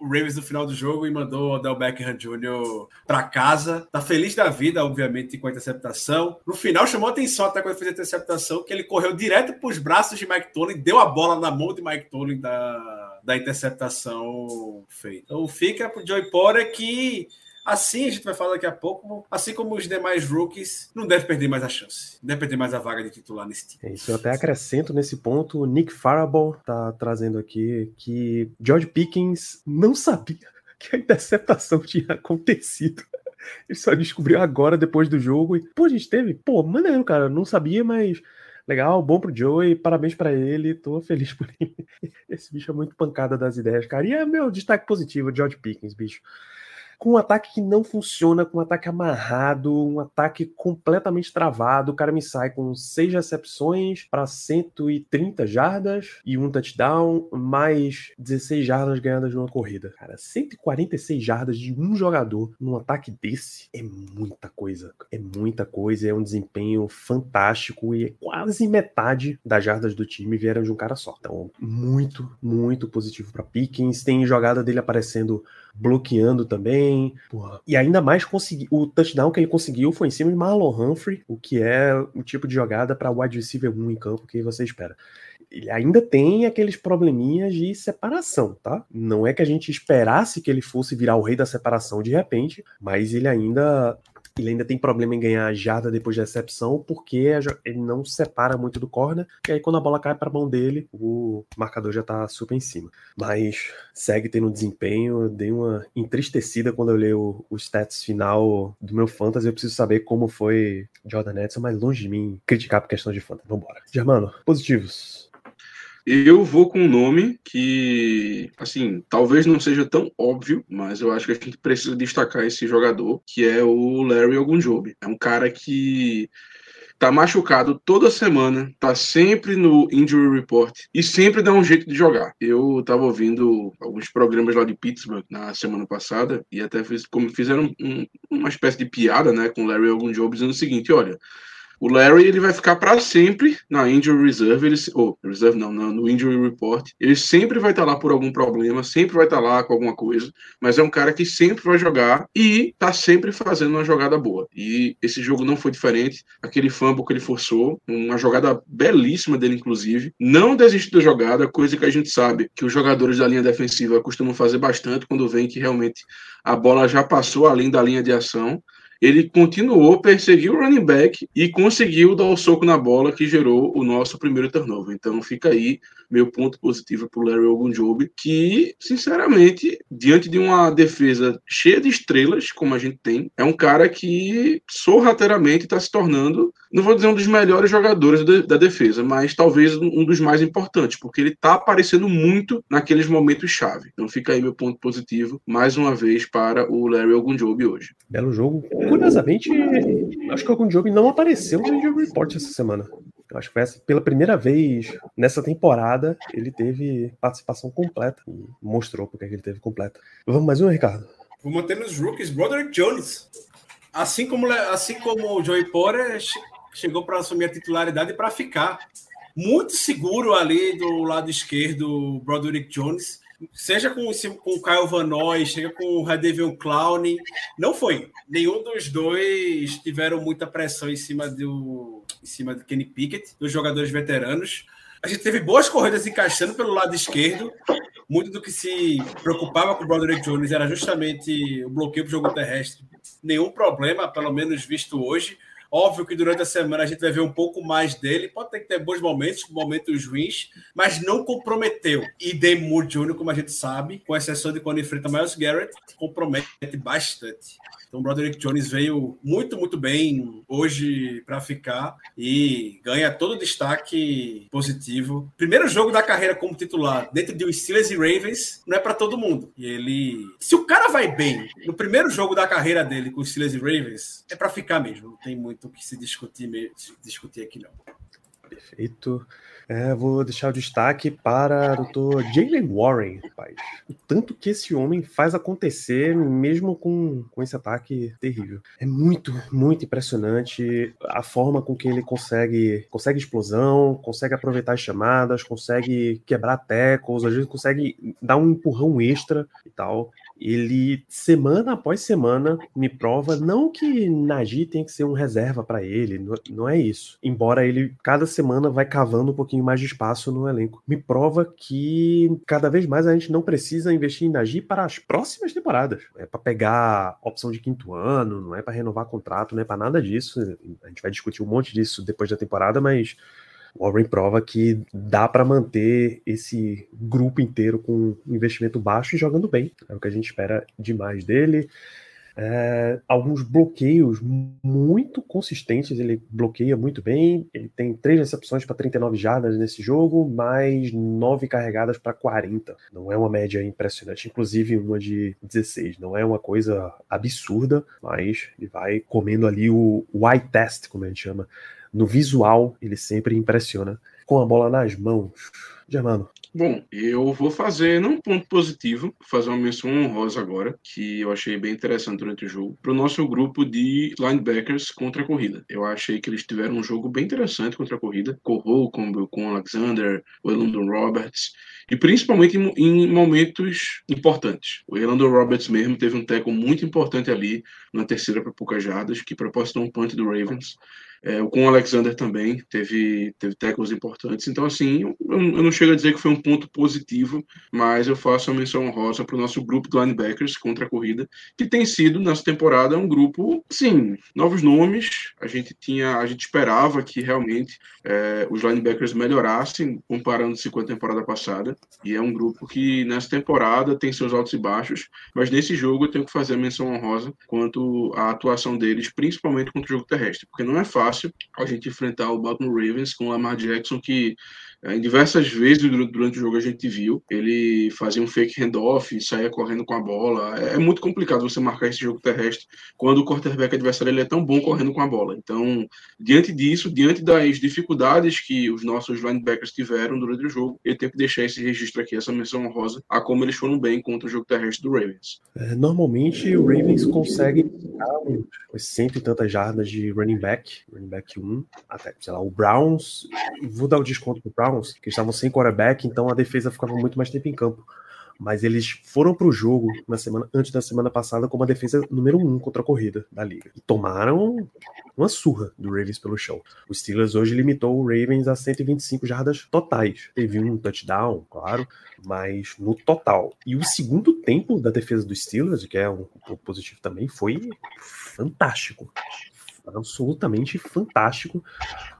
o Ravens no final do jogo e mandou o Odell Beckham Jr. para casa. Tá feliz da vida, obviamente, com a interceptação. No final chamou atenção até quando fez a interceptação, que ele correu direto para os braços de Mike Tomlin, deu a bola na mão de Mike Tomlin da da interceptação feita. Então fica pro Joey Porter que Assim, a gente vai falar daqui a pouco, assim como os demais rookies, não deve perder mais a chance. Não deve perder mais a vaga de titular nesse time. É isso, eu até acrescento nesse ponto, o Nick Farable tá trazendo aqui que George Pickens não sabia que a interceptação tinha acontecido. Ele só descobriu agora, depois do jogo. E, pô, a gente teve. Pô, maneiro, cara. Não sabia, mas legal, bom pro Joey, parabéns para ele, tô feliz por ele. Esse bicho é muito pancada das ideias, cara. E é meu destaque positivo, George Pickens, bicho com um ataque que não funciona, com um ataque amarrado, um ataque completamente travado. O cara me sai com seis recepções para 130 jardas e um touchdown, mais 16 jardas ganhadas numa corrida. Cara, 146 jardas de um jogador num ataque desse é muita coisa. É muita coisa, é um desempenho fantástico e quase metade das jardas do time vieram de um cara só. Então, muito, muito positivo para Pickens. Tem jogada dele aparecendo bloqueando também. Porra. E ainda mais consegui, o touchdown que ele conseguiu foi em cima de Marlon Humphrey, o que é o tipo de jogada para wide receiver 1 em campo que você espera ele ainda tem aqueles probleminhas de separação, tá? Não é que a gente esperasse que ele fosse virar o rei da separação de repente, mas ele ainda ele ainda tem problema em ganhar a jarda depois da recepção, porque ele não separa muito do corner, e aí quando a bola cai para a mão dele, o marcador já tá super em cima. Mas segue tendo desempenho, dei uma entristecida quando eu li o, o stats final do meu fantasy, eu preciso saber como foi Jordan Edson, mas longe de mim criticar por questão de fantasy. Vambora. Germano, positivos. Eu vou com um nome que, assim, talvez não seja tão óbvio, mas eu acho que a gente precisa destacar esse jogador, que é o Larry Ogunjobi. É um cara que tá machucado toda semana, tá sempre no injury report e sempre dá um jeito de jogar. Eu tava ouvindo alguns programas lá de Pittsburgh na semana passada e até fiz, como fizeram um, uma espécie de piada, né, com o Larry Ogunjobi dizendo o seguinte, olha, o Larry ele vai ficar para sempre na injury reserve, ele, ou oh, reserve não, no injury report. Ele sempre vai estar tá lá por algum problema, sempre vai estar tá lá com alguma coisa, mas é um cara que sempre vai jogar e tá sempre fazendo uma jogada boa. E esse jogo não foi diferente. Aquele fumble que ele forçou, uma jogada belíssima dele inclusive, não desistiu da jogada, coisa que a gente sabe que os jogadores da linha defensiva costumam fazer bastante quando vem que realmente a bola já passou além da linha de ação ele continuou, perseguiu o running back e conseguiu dar o soco na bola que gerou o nosso primeiro turnover. Então fica aí meu ponto positivo para o Larry Ogunjobi, que, sinceramente, diante de uma defesa cheia de estrelas, como a gente tem, é um cara que sorrateiramente está se tornando, não vou dizer um dos melhores jogadores da defesa, mas talvez um dos mais importantes, porque ele está aparecendo muito naqueles momentos chave. Então fica aí meu ponto positivo, mais uma vez, para o Larry Ogunjobi hoje. Belo jogo. Curiosamente, acho que o Ogunjobi não apareceu no Injury Report essa semana. Eu acho que foi essa, pela primeira vez nessa temporada ele teve participação completa mostrou porque ele teve completa. Vamos mais um, Ricardo. Vou manter nos rookies, Broderick Jones. Assim como, assim como o Joey Porter chegou para assumir a titularidade para ficar muito seguro ali do lado esquerdo, Broderick Jones seja com, com o Kyle Van Noy, seja com o Radevion Clown, não foi. Nenhum dos dois tiveram muita pressão em cima do em cima de Kenny Pickett, dos jogadores veteranos. A gente teve boas corridas encaixando pelo lado esquerdo. Muito do que se preocupava com o Broderick Jones era justamente o bloqueio para o jogo terrestre. Nenhum problema, pelo menos visto hoje. Óbvio que durante a semana a gente vai ver um pouco mais dele. Pode ter que ter bons momentos, momentos ruins, mas não comprometeu. E Demur Jr., como a gente sabe, com exceção de quando enfrenta Miles Garrett, compromete bastante. Então, Broderick Jones veio muito, muito bem hoje para ficar e ganha todo o destaque positivo. Primeiro jogo da carreira como titular dentro de Steelers e Ravens não é para todo mundo. E ele, se o cara vai bem no primeiro jogo da carreira dele com Steelers e Ravens, é para ficar mesmo. Não tem muito o que se discutir, discutir aqui não. Perfeito. É, vou deixar o destaque para o Dr. Jalen Warren, rapaz. O tanto que esse homem faz acontecer, mesmo com, com esse ataque terrível. É muito, muito impressionante a forma com que ele consegue, consegue explosão, consegue aproveitar as chamadas, consegue quebrar tecos, às vezes consegue dar um empurrão extra e tal. Ele, semana após semana, me prova não que Nagy tem que ser um reserva para ele, não, não é isso. Embora ele, cada semana, vai cavando um pouquinho mais de espaço no elenco. Me prova que cada vez mais a gente não precisa investir em Nagy para as próximas temporadas. É para pegar opção de quinto ano, não é para renovar contrato, não é para nada disso. A gente vai discutir um monte disso depois da temporada, mas Warren prova que dá para manter esse grupo inteiro com investimento baixo e jogando bem. É o que a gente espera demais dele. É, alguns bloqueios muito consistentes, ele bloqueia muito bem. Ele tem três recepções para 39 jardas nesse jogo, mais nove carregadas para 40. Não é uma média impressionante, inclusive uma de 16. Não é uma coisa absurda, mas ele vai comendo ali o, o eye test, como a gente chama no visual, ele sempre impressiona. Com a bola nas mãos. Germano. Bom, eu vou fazer, não um ponto positivo, fazer uma menção honrosa agora, que eu achei bem interessante durante o jogo, para o nosso grupo de linebackers contra a corrida. Eu achei que eles tiveram um jogo bem interessante contra a corrida. Corrou com, com o Alexander, o Elandon Roberts, e principalmente em, em, momentos importantes. O Elandon Roberts mesmo teve um teco muito importante ali na terceira para poucas jardas, que proporcionou um punch do Ravens. É, com o Alexander também teve, teve tackles importantes. Então, assim, eu, eu, não chego a dizer que foi um ponto positivo, mas eu faço a menção honrosa para o nosso grupo de linebackers contra a corrida, que tem sido, nessa temporada, um grupo, sim, novos nomes. A gente tinha, a gente esperava que realmente é, os linebackers melhorassem comparando-se com a temporada passada. E é um grupo que, nessa temporada, tem seus altos e baixos, mas nesse jogo eu tenho que fazer a menção honrosa quanto à atuação deles, principalmente contra o jogo terrestre, porque não é fácil fácil a gente enfrentar o Baltimore Ravens com o Lamar Jackson, que em diversas vezes durante o jogo a gente viu, ele fazia um fake handoff, saía correndo com a bola. É, é muito complicado você marcar esse jogo terrestre quando o quarterback adversário ele é tão bom correndo com a bola. Então, diante disso, diante das dificuldades que os nossos linebackers tiveram durante o jogo, eu tenho que deixar esse registro aqui, essa menção honrosa, a como eles foram bem contra o jogo terrestre do Ravens. É, normalmente o Ravens consegue uns cento e tantas jardas de running back, running back 1, até, sei lá, o Browns, vou dar o desconto pro Browns, Browns, que estavam sem quarterback, então a defesa ficava muito mais tempo em campo. Mas eles foram para o jogo na semana antes da semana passada como a defesa número um contra a corrida da liga. E tomaram uma surra do Ravens pelo chão. O Steelers hoje limitou o Ravens a 125 jardas totais. Teve um touchdown, claro, mas no total. E o segundo tempo da defesa do Steelers, que é um ponto positivo também, foi fantástico absolutamente fantástico.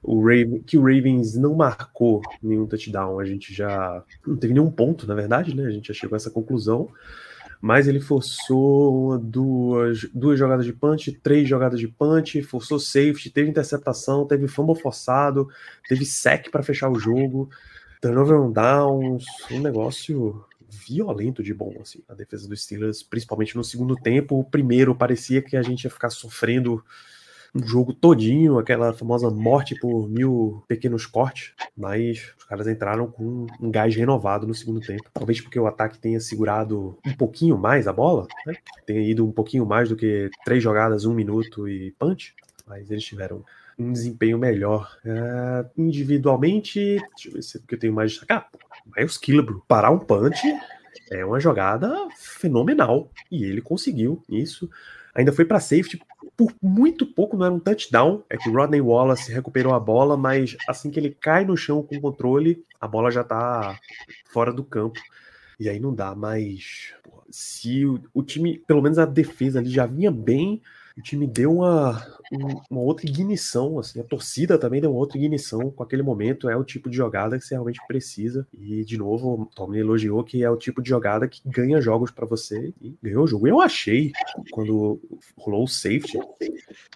O Raven, que o Ravens não marcou nenhum touchdown, a gente já não teve nenhum ponto, na verdade, né? A gente já chegou a essa conclusão. Mas ele forçou duas, duas jogadas de punch, três jogadas de punch, forçou safety, teve interceptação, teve fumble forçado, teve sec para fechar o jogo, turnover on downs, um negócio violento de bom, assim, a defesa dos Steelers, principalmente no segundo tempo. O primeiro parecia que a gente ia ficar sofrendo um jogo todinho, aquela famosa morte por mil pequenos cortes, mas os caras entraram com um gás renovado no segundo tempo. Talvez porque o ataque tenha segurado um pouquinho mais a bola, né? tenha ido um pouquinho mais do que três jogadas, um minuto e punch, mas eles tiveram um desempenho melhor. É, individualmente, deixa eu ver se eu tenho mais destacar. Miles Killebrew, parar um punch é uma jogada fenomenal. E ele conseguiu isso. Ainda foi para safety por muito pouco, não era um touchdown. É que Rodney Wallace recuperou a bola, mas assim que ele cai no chão com controle, a bola já tá fora do campo. E aí não dá mais. Se o, o time, pelo menos a defesa ali já vinha bem, o time deu uma, uma outra ignição, assim, a torcida também deu uma outra ignição com aquele momento, é o tipo de jogada que você realmente precisa, e de novo, o Tommy elogiou que é o tipo de jogada que ganha jogos para você, e ganhou o jogo. Eu achei, quando rolou o safety,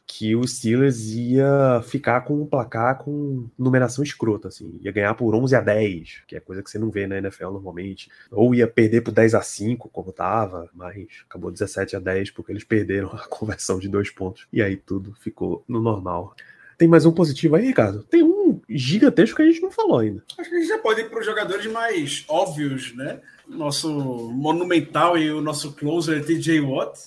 que o Steelers ia ficar com um placar com numeração escrota, assim, ia ganhar por 11 a 10, que é coisa que você não vê na NFL normalmente, ou ia perder por 10 a 5, como tava, mas acabou 17 a 10 porque eles perderam a conversão de dois pontos, e aí tudo ficou no normal. Tem mais um positivo aí, Ricardo? Tem um gigantesco que a gente não falou ainda. Acho que a gente já pode ir para os jogadores mais óbvios, né? Nosso monumental e o nosso closer TJ Watt.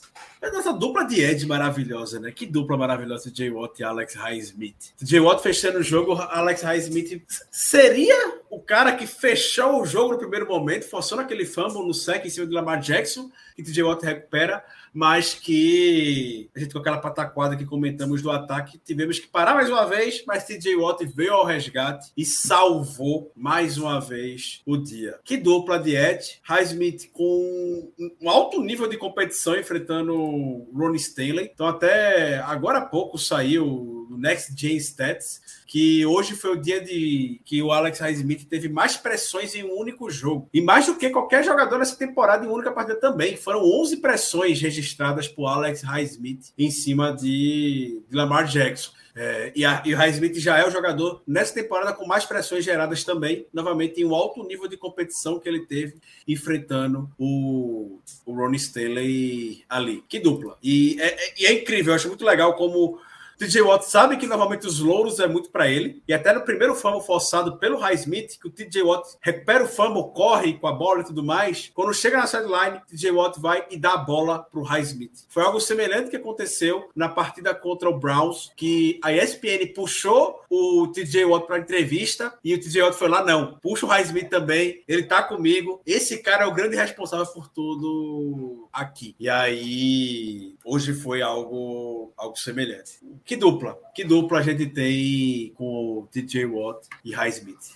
Essa dupla de Ed maravilhosa, né? Que dupla maravilhosa, Jay Watt e Alex Highsmith. Jay Watt fechando o jogo, Alex Highsmith seria o cara que fechou o jogo no primeiro momento, forçando aquele fumble no sec em cima de Lamar Jackson, que TJ Watt recupera, mas que a gente com aquela pataquada que comentamos do ataque, tivemos que parar mais uma vez, mas TJ Watt veio ao resgate e salvou mais uma vez o dia. Que dupla de Ed, Highsmith com um alto nível de competição enfrentando Ronnie Stanley. Então até agora há pouco saiu Next Gen Stats, que hoje foi o dia de que o Alex Highsmith teve mais pressões em um único jogo. E mais do que qualquer jogador nessa temporada em única partida também. Foram 11 pressões registradas por Alex Highsmith em cima de, de Lamar Jackson. É, e, a, e o Highsmith já é o jogador nessa temporada com mais pressões geradas também, novamente em um alto nível de competição que ele teve enfrentando o, o Ronnie Stanley ali. Que dupla. E é, é, é incrível, eu acho muito legal como TJ Watt sabe que normalmente os louros é muito para ele. E até no primeiro fumble forçado pelo Highsmith, que o TJ Watt recupera o fumble, corre com a bola e tudo mais. Quando chega na sideline, TJ Watt vai e dá a bola pro Highsmith. Foi algo semelhante que aconteceu na partida contra o Browns, que a ESPN puxou o TJ Watt para entrevista e o TJ Watt foi lá, não, puxa o Highsmith também, ele tá comigo. Esse cara é o grande responsável por tudo aqui. E aí, hoje foi algo, algo semelhante que dupla? Que dupla a gente tem com o TJ Watt e Highsmith?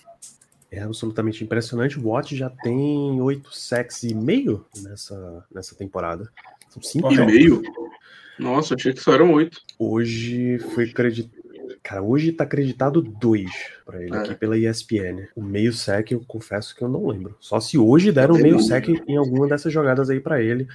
É absolutamente impressionante. O Watt já tem oito sacks e meio nessa, nessa temporada. São cinco e meio? Nossa, achei que só eram oito. Hoje foi acreditado. Cara, hoje tá acreditado dois para ele é. aqui pela ESPN. O meio sec, eu confesso que eu não lembro. Só se hoje deram meio sec em alguma dessas jogadas aí para ele.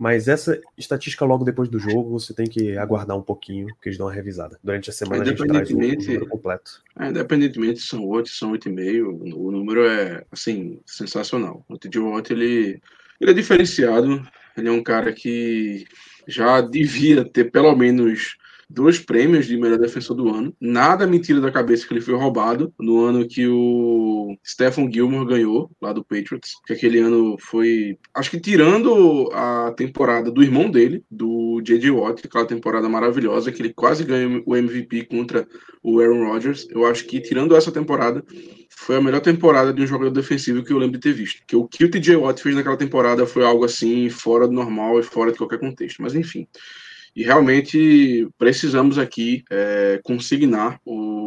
Mas essa estatística logo depois do jogo, você tem que aguardar um pouquinho, que eles dão uma revisada. Durante a semana a gente traz o, o número completo. É, independentemente se são 8, são 8,5, o número é, assim, sensacional. O TJ Watt, ele, ele é diferenciado, ele é um cara que já devia ter pelo menos dois prêmios de melhor defensor do ano. Nada me tira da cabeça que ele foi roubado no ano que o Stephen Gilmore ganhou, lá do Patriots. Que aquele ano foi. Acho que tirando a temporada do irmão dele, do J.J. Watt, aquela temporada maravilhosa, que ele quase ganha o MVP contra o Aaron Rodgers. Eu acho que tirando essa temporada, foi a melhor temporada de um jogador defensivo que eu lembro de ter visto. Que o que o TJ Watt fez naquela temporada foi algo assim, fora do normal e fora de qualquer contexto. Mas enfim. E realmente precisamos aqui é, consignar o,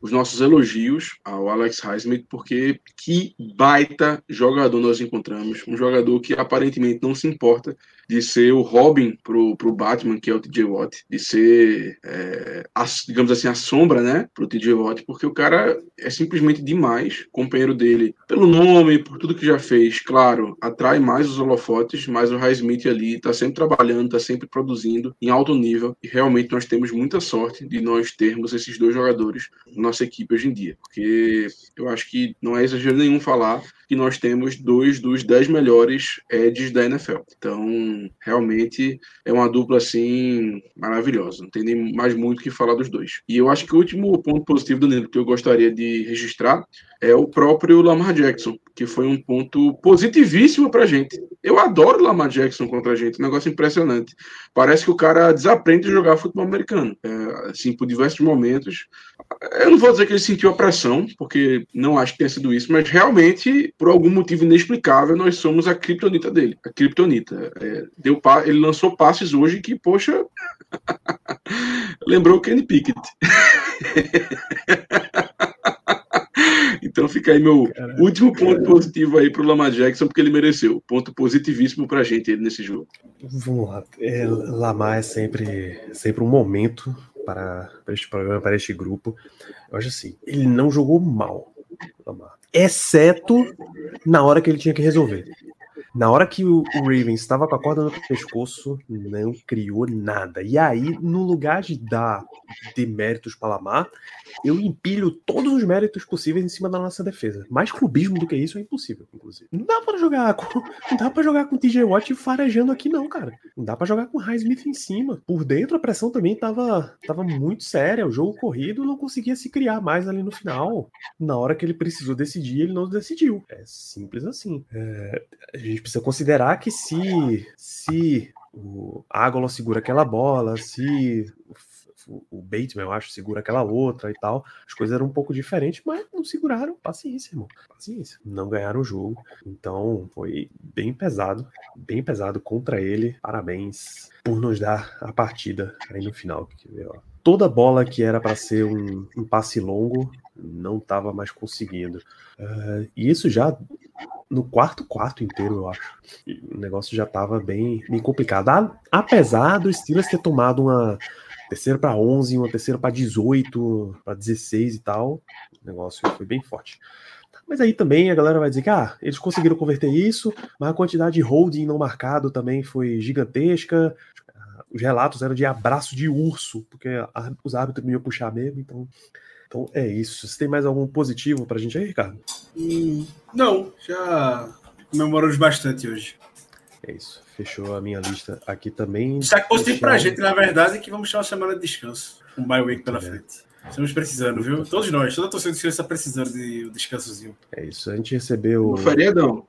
os nossos elogios ao Alex Highsmith, porque que baita jogador nós encontramos. Um jogador que aparentemente não se importa de ser o Robin pro, pro Batman, que é o TJ Watt, de ser, é, a, digamos assim, a sombra, né, pro TJ Watt, porque o cara é simplesmente demais, companheiro dele, pelo nome, por tudo que já fez, claro, atrai mais os holofotes, mas o Highsmith ali tá sempre trabalhando, tá sempre produzindo em alto nível, e realmente nós temos muita sorte de nós termos esses dois jogadores nossa equipe hoje em dia, porque eu acho que não é exagero nenhum falar nós temos dois dos dez melhores edges da NFL. Então, realmente é uma dupla assim maravilhosa. Não tem nem mais muito o que falar dos dois. E eu acho que o último ponto positivo do Nilo que eu gostaria de registrar é o próprio Lamar Jackson, que foi um ponto positivíssimo para a gente. Eu adoro Lamar Jackson contra a gente, um negócio impressionante. Parece que o cara desaprende a jogar futebol americano. É, assim, por diversos momentos. Eu não vou dizer que ele sentiu a pressão, porque não acho que tenha sido isso, mas realmente, por algum motivo inexplicável, nós somos a criptonita dele. A criptonita. É, deu pa... Ele lançou passes hoje que, poxa, lembrou o Kenny Pickett. Então fica aí meu Caraca, último ponto positivo aí pro Lamar Jackson, porque ele mereceu. Ponto positivíssimo pra gente ele nesse jogo. Vamos lá. É, Lamar é sempre, sempre um momento para, para este programa, para este grupo. Eu acho assim, ele não jogou mal. Exceto na hora que ele tinha que resolver. Na hora que o, Ravens estava com a corda no pescoço, não criou nada. E aí, no lugar de dar deméritos para Lamar, eu empilho todos os méritos possíveis em cima da nossa defesa. Mais clubismo do que isso é impossível, inclusive. Não dá para jogar com, não dá para jogar com TJ Watt farejando aqui não, cara. Não dá para jogar com Highsmith em cima. Por dentro a pressão também tava, tava muito séria. O jogo corrido não conseguia se criar mais ali no final. Na hora que ele precisou decidir, ele não decidiu. É simples assim. É, a gente precisa considerar que se se o Ágola segura aquela bola, se o Bateman, eu acho, segura aquela outra e tal. As coisas eram um pouco diferentes, mas não seguraram. Paciência, irmão. Paciência. Não ganharam o jogo. Então foi bem pesado, bem pesado contra ele. Parabéns por nos dar a partida aí no final. Toda bola que era para ser um, um, passe longo não estava mais conseguindo. Uh, e isso já no quarto quarto inteiro, eu acho. O negócio já estava bem, bem complicado. Apesar do Steelers ter tomado uma terceira para 11, uma terceira para 18, para 16 e tal. O negócio foi bem forte. Mas aí também a galera vai dizer que ah, eles conseguiram converter isso, mas a quantidade de holding não marcado também foi gigantesca. Os relatos eram de abraço de urso, porque os árbitros não iam puxar mesmo, então. Então é isso. Você tem mais algum positivo pra gente aí, Ricardo? Hum, não, já comemoramos bastante hoje. É isso. Fechou a minha lista aqui também. Destaque positivo pra gente, na verdade, é que vamos ter uma semana de descanso. Um bye week pela é. frente. Estamos precisando, viu? Todos nós, toda a torcida do está precisando de um descansozinho. É isso, a gente recebeu. No feriadão.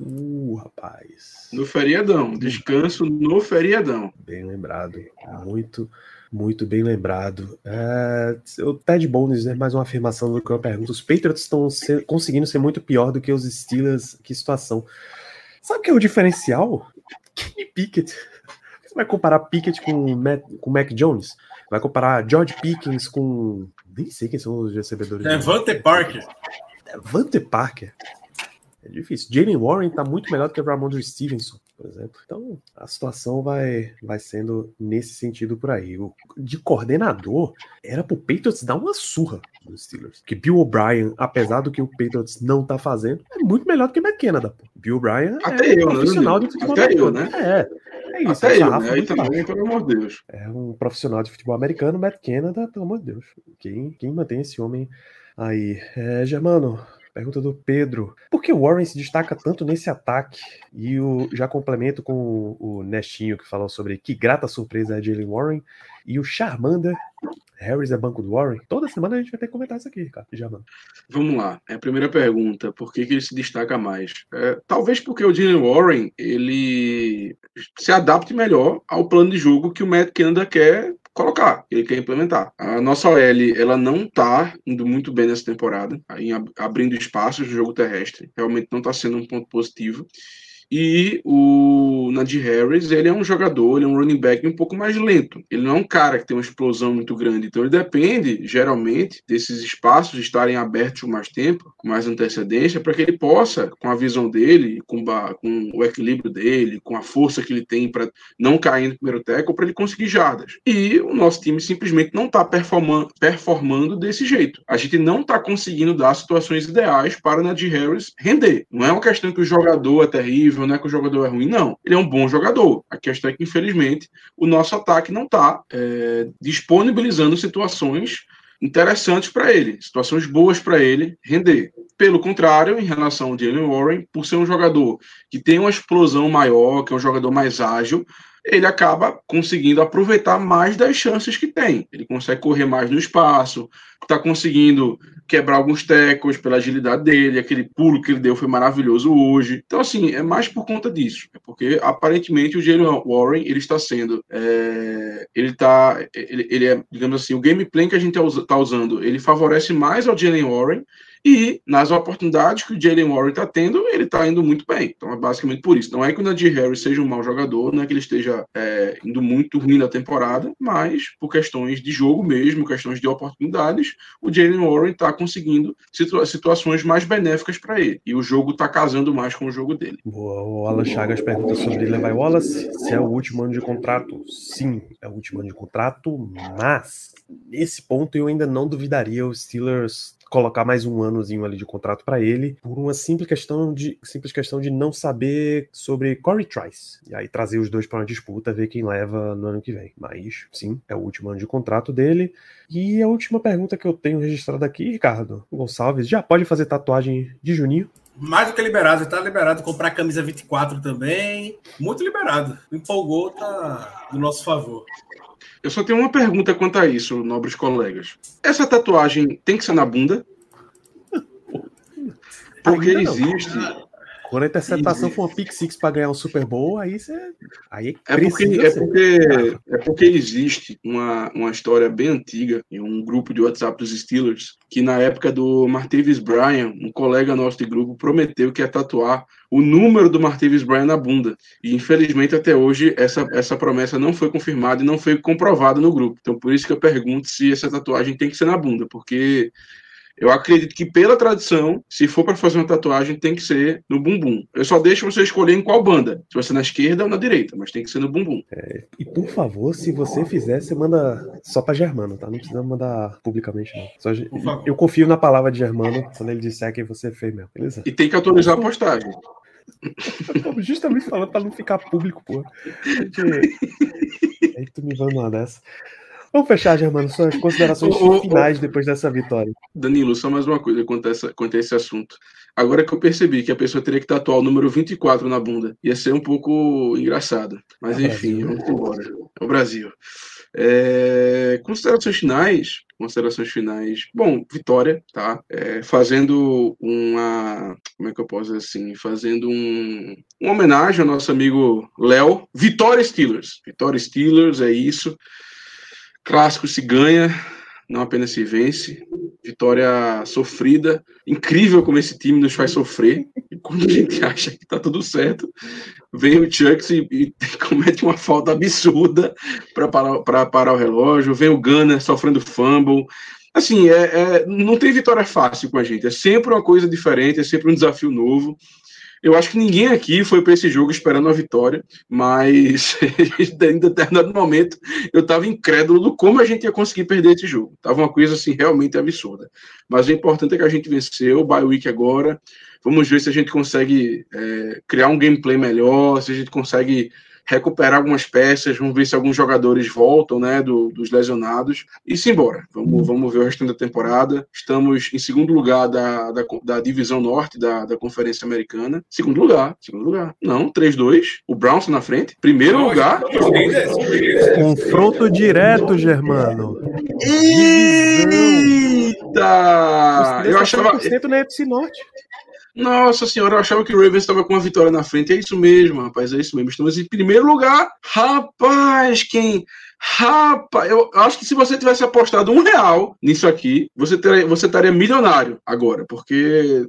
Uh, rapaz. No feriadão. Descanso no feriadão. Bem lembrado. Muito, muito bem lembrado. É, o Ted Bones, né, mais uma afirmação do que eu pergunto. Os Patriots estão conseguindo ser muito pior do que os Steelers. Que situação. Sabe o que é o diferencial? Kenny Pickett. Você vai comparar Pickett com Matt, com Mac Jones? Vai comparar George Pickens com. Nem sei quem são os recebedores. Devante Parker. Devante Parker. É difícil. Jalen Warren tá muito melhor do que o Ramondre Stevenson, por exemplo. Então, a situação vai, vai sendo nesse sentido por aí. O, de coordenador, era pro Patriots dar uma surra nos Steelers. Que Bill O'Brien, apesar do que o Patriots não tá fazendo, é muito melhor do que McKenna. Pô. Bill O'Brien é um eu, né, profissional né, de futebol Até americano. Eu, né? É. É isso, Até é eu, né? Aí também, pelo amor de Deus. É um profissional de futebol americano, Matt Canada, pelo amor de Deus. Quem, quem mantém esse homem aí? É, Germano, Pergunta do Pedro. Por que o Warren se destaca tanto nesse ataque? E o, já complemento com o, Nestinho, que falou sobre que grata surpresa é Jalen Warren. E o Charmander. Harris é banco do Warren? Toda semana a gente vai ter que comentar isso aqui, cara. Germano. Vamos lá. É a primeira pergunta. Por que, que ele se destaca mais? É, talvez porque o Jalen Warren ele se adapte melhor ao plano de jogo que o Matt Canada quer colocar, ele quer implementar. A nossa OL, ela não tá indo muito bem nessa temporada, em abrindo espaços no jogo terrestre. Realmente não está sendo um ponto positivo. E o Najee Harris, ele é um jogador, ele é um running back um pouco mais lento. Ele não é um cara que tem uma explosão muito grande. Então ele depende, geralmente, desses espaços estarem abertos mais tempo, com mais antecedência, para que ele possa, com a visão dele, com, com, o equilíbrio dele, com a força que ele tem para não cair no primeiro tackle, para ele conseguir jardas. E o nosso time simplesmente não está performando, performando desse jeito. A gente não está conseguindo dar situações ideais para o Najee Harris render. Não é uma questão que o jogador é terrível, não é que o jogador é ruim, não. Ele é um bom jogador. A questão é que, infelizmente, o nosso ataque não está é, disponibilizando situações interessantes para ele, situações boas para ele render. Pelo contrário, em relação ao Jalen Warren, por ser um jogador que tem uma explosão maior, que é um jogador mais ágil, ele acaba conseguindo aproveitar mais das chances que tem. Ele consegue correr mais no espaço, está conseguindo quebrar alguns tecos pela agilidade dele, aquele pulo que ele deu foi maravilhoso hoje. Então, assim, é mais por conta disso. É porque, aparentemente, o Jalen Warren, ele está sendo... É, ele está... Ele, ele é, digamos assim, o gameplay que a gente está usando, ele favorece mais ao Jalen Warren e nas oportunidades que o Jalen Warren está tendo, ele está indo muito bem. Então é basicamente por isso. Não é que o Nadir Harris seja um mau jogador, não é que ele esteja é, indo muito ruim na temporada, mas por questões de jogo mesmo, questões de oportunidades, o Jalen Warren está conseguindo situa situações mais benéficas para ele. E o jogo está casando mais com o jogo dele. Boa. O Alan Chagas pergunta sobre Levi Wallace se é o último ano de contrato. Sim, é o último ano de contrato, mas nesse ponto eu ainda não duvidaria os Steelers colocar mais um anozinho ali de contrato para ele por uma simples questão de simples questão de não saber sobre Corey Trice. E aí trazer os dois para uma disputa, ver quem leva no ano que vem. Mas sim, é o último ano de contrato dele. E a última pergunta que eu tenho registrada aqui, Ricardo Gonçalves, já pode fazer tatuagem de Juninho? Mais do que liberado, tá liberado comprar camisa 24 também. Muito liberado. Empolgou, tá do nosso favor. Eu só tenho uma pergunta quanto a isso, nobres colegas. Essa tatuagem tem que ser na bunda? Porque existe. Quando a interceptação for uma pick six para ganhar um Super Bowl, aí você. Aí é porque, é, porque, é porque existe uma, uma história bem antiga em um grupo de WhatsApp dos Steelers, que na época do Martavis Bryan, um colega nosso de grupo, prometeu que ia tatuar o número do Martavis Bryan na bunda. E infelizmente até hoje essa, essa promessa não foi confirmada e não foi comprovada no grupo. Então por isso que eu pergunto se essa tatuagem tem que ser na bunda, porque eu acredito que, pela tradição, se for para fazer uma tatuagem, tem que ser no bumbum. Eu só deixo você escolher em qual banda. Se vai ser na esquerda ou na direita, mas tem que ser no bumbum. É, e por favor, se você fizer, você manda só para Germano, tá? Não precisa mandar publicamente, não. Só, eu confio na palavra de Germano quando ele disser que você fez mesmo, beleza? E tem que autorizar a postagem. Justamente falando para não ficar público, pô. Aí tu me vai numa dessa. Vamos fechar, Germano, suas considerações finais depois dessa vitória. Danilo, só mais uma coisa quanto a, essa, quanto a esse assunto. Agora que eu percebi que a pessoa teria que tatuar o número 24 na bunda, ia ser um pouco engraçado. Mas é enfim, Brasil. vamos embora. É o Brasil. É, considerações finais, considerações finais. Bom, vitória, tá? É, fazendo uma, como é que eu posso dizer assim, fazendo um, uma homenagem ao nosso amigo Léo. Vitória Steelers. Vitória Steelers, é isso. Clássico se ganha, não apenas se vence. Vitória sofrida. Incrível como esse time nos faz sofrer. E quando a gente acha que tá tudo certo, vem o Chucks e, e comete uma falta absurda para parar, parar o relógio. Vem o Gunner sofrendo fumble. Assim, é, é, não tem vitória fácil com a gente. É sempre uma coisa diferente, é sempre um desafio novo. Eu acho que ninguém aqui foi para esse jogo esperando a vitória, mas em determinado momento eu estava incrédulo do como a gente ia conseguir perder esse jogo. Tava uma coisa assim realmente absurda. Mas o importante é que a gente venceu o bye week agora. Vamos ver se a gente consegue é, criar um gameplay melhor, se a gente consegue recuperar algumas peças, vamos ver se alguns jogadores voltam, né, do, dos lesionados, e simbora. Vamos, vamos ver o restante da temporada. Estamos em segundo lugar da, da, da divisão norte da, da Conferência Americana. Segundo lugar, segundo lugar. Não, 3-2. O Browns na frente. Primeiro Não, lugar. Confronto direto, Germano. Eita! Eu achava. na FC Norte. Nossa senhora, eu achava que o Ravens estava com uma vitória na frente. É isso mesmo, rapaz, é isso mesmo. Estamos em primeiro lugar. Rapaz, quem Rapaz, eu acho que se você tivesse apostado um real nisso aqui, você, teria, você estaria milionário agora, porque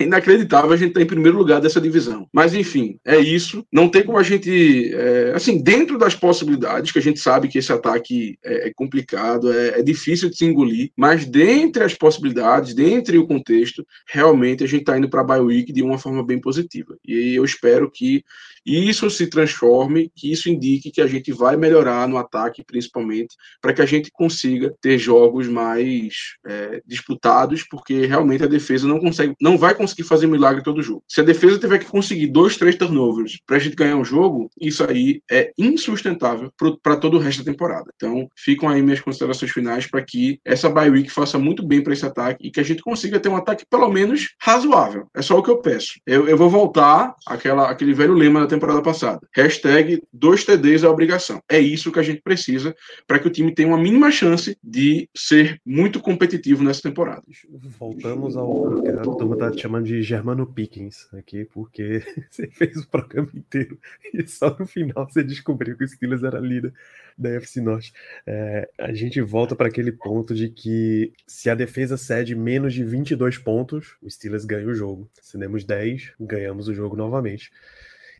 é inacreditável a gente estar tá em primeiro lugar dessa divisão. Mas enfim, é isso. Não tem como a gente, é, assim, dentro das possibilidades, que a gente sabe que esse ataque é, é complicado, é, é, difícil de se engolir, mas dentre as possibilidades, dentre o contexto, realmente a gente está indo para a Week de uma forma bem positiva. E eu espero que isso se transforme, que isso indique que a gente vai melhorar no ataque, principalmente, para que a gente consiga ter jogos mais é, disputados, porque realmente a defesa não consegue, não vai conseguir fazer milagre todo jogo. Se a defesa tiver que conseguir dois, três turnovers para a gente ganhar um jogo, isso aí é insustentável para todo o resto da temporada. Então, ficam aí minhas considerações finais para que essa bye week faça muito bem para esse ataque e que a gente consiga ter um ataque pelo menos razoável. É só o que eu peço. Eu, eu vou voltar àquela, àquele velho lema da temporada passada. Hashtag dois TDs é obrigação. É isso que a gente precisa para que o time tenha uma mínima chance de ser muito competitivo nessa temporada. Voltamos ao que a turma está chamando de Germano Pickens aqui, porque você fez o programa inteiro e só no final você descobriu que o Steelers era líder da FC Norte. É, a gente volta para aquele ponto de que se a defesa cede menos de 22 pontos, o Steelers ganha o jogo. Se demos 10, ganhamos o jogo novamente.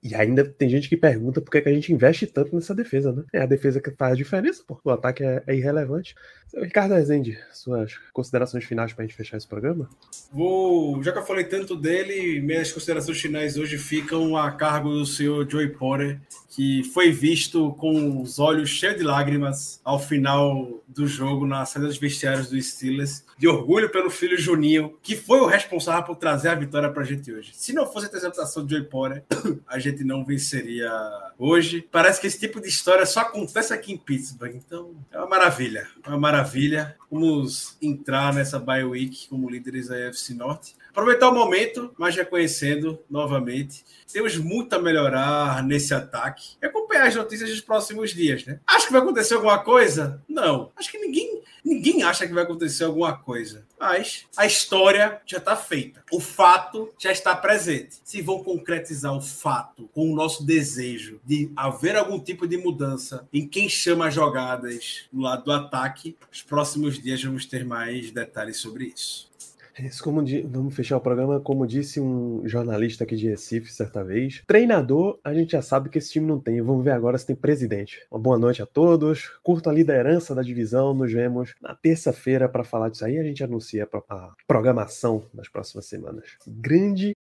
E ainda tem gente que pergunta por que, que a gente investe tanto nessa defesa, né? É a defesa que faz a diferença, porque o ataque é, é irrelevante. Ricardo Rezende, suas considerações finais para a gente fechar esse programa? Vou, já que eu falei tanto dele, minhas considerações finais hoje ficam a cargo do senhor Joey Porter, que foi visto com os olhos cheios de lágrimas ao final do jogo na saída dos vestiários do Steelers, de orgulho pelo filho Juninho, que foi o responsável por trazer a vitória para a gente hoje. Se não fosse a interceptação de Joey Porter, a gente gente não venceria hoje. Parece que esse tipo de história só acontece aqui em Pittsburgh. Então, é uma maravilha. É uma maravilha. Vamos entrar nessa bye week como líderes da UFC Norte. Aproveitar o momento, mas reconhecendo novamente, temos muito a melhorar nesse ataque. Complicado acompanhar as notícias dos próximos dias, né? Acho que vai acontecer alguma coisa? Não. Acho que ninguém, ninguém acha que vai acontecer alguma coisa. Mas a história já está feita. O fato já está presente. Se vão concretizar o fato com o nosso desejo de haver algum tipo de mudança em quem chama as jogadas no lado do ataque, os próximos dias vamos ter mais detalhes sobre isso. Isso como vamos fechar o programa, como disse um jornalista aqui de Recife certa vez. Treinador, a gente já sabe que esse time não tem. Vamos ver agora se tem presidente. Uma boa noite a todos. Curto a liderança da divisão. Nos vemos na terça-feira para falar disso aí. A gente anuncia a programação das próximas semanas. Grande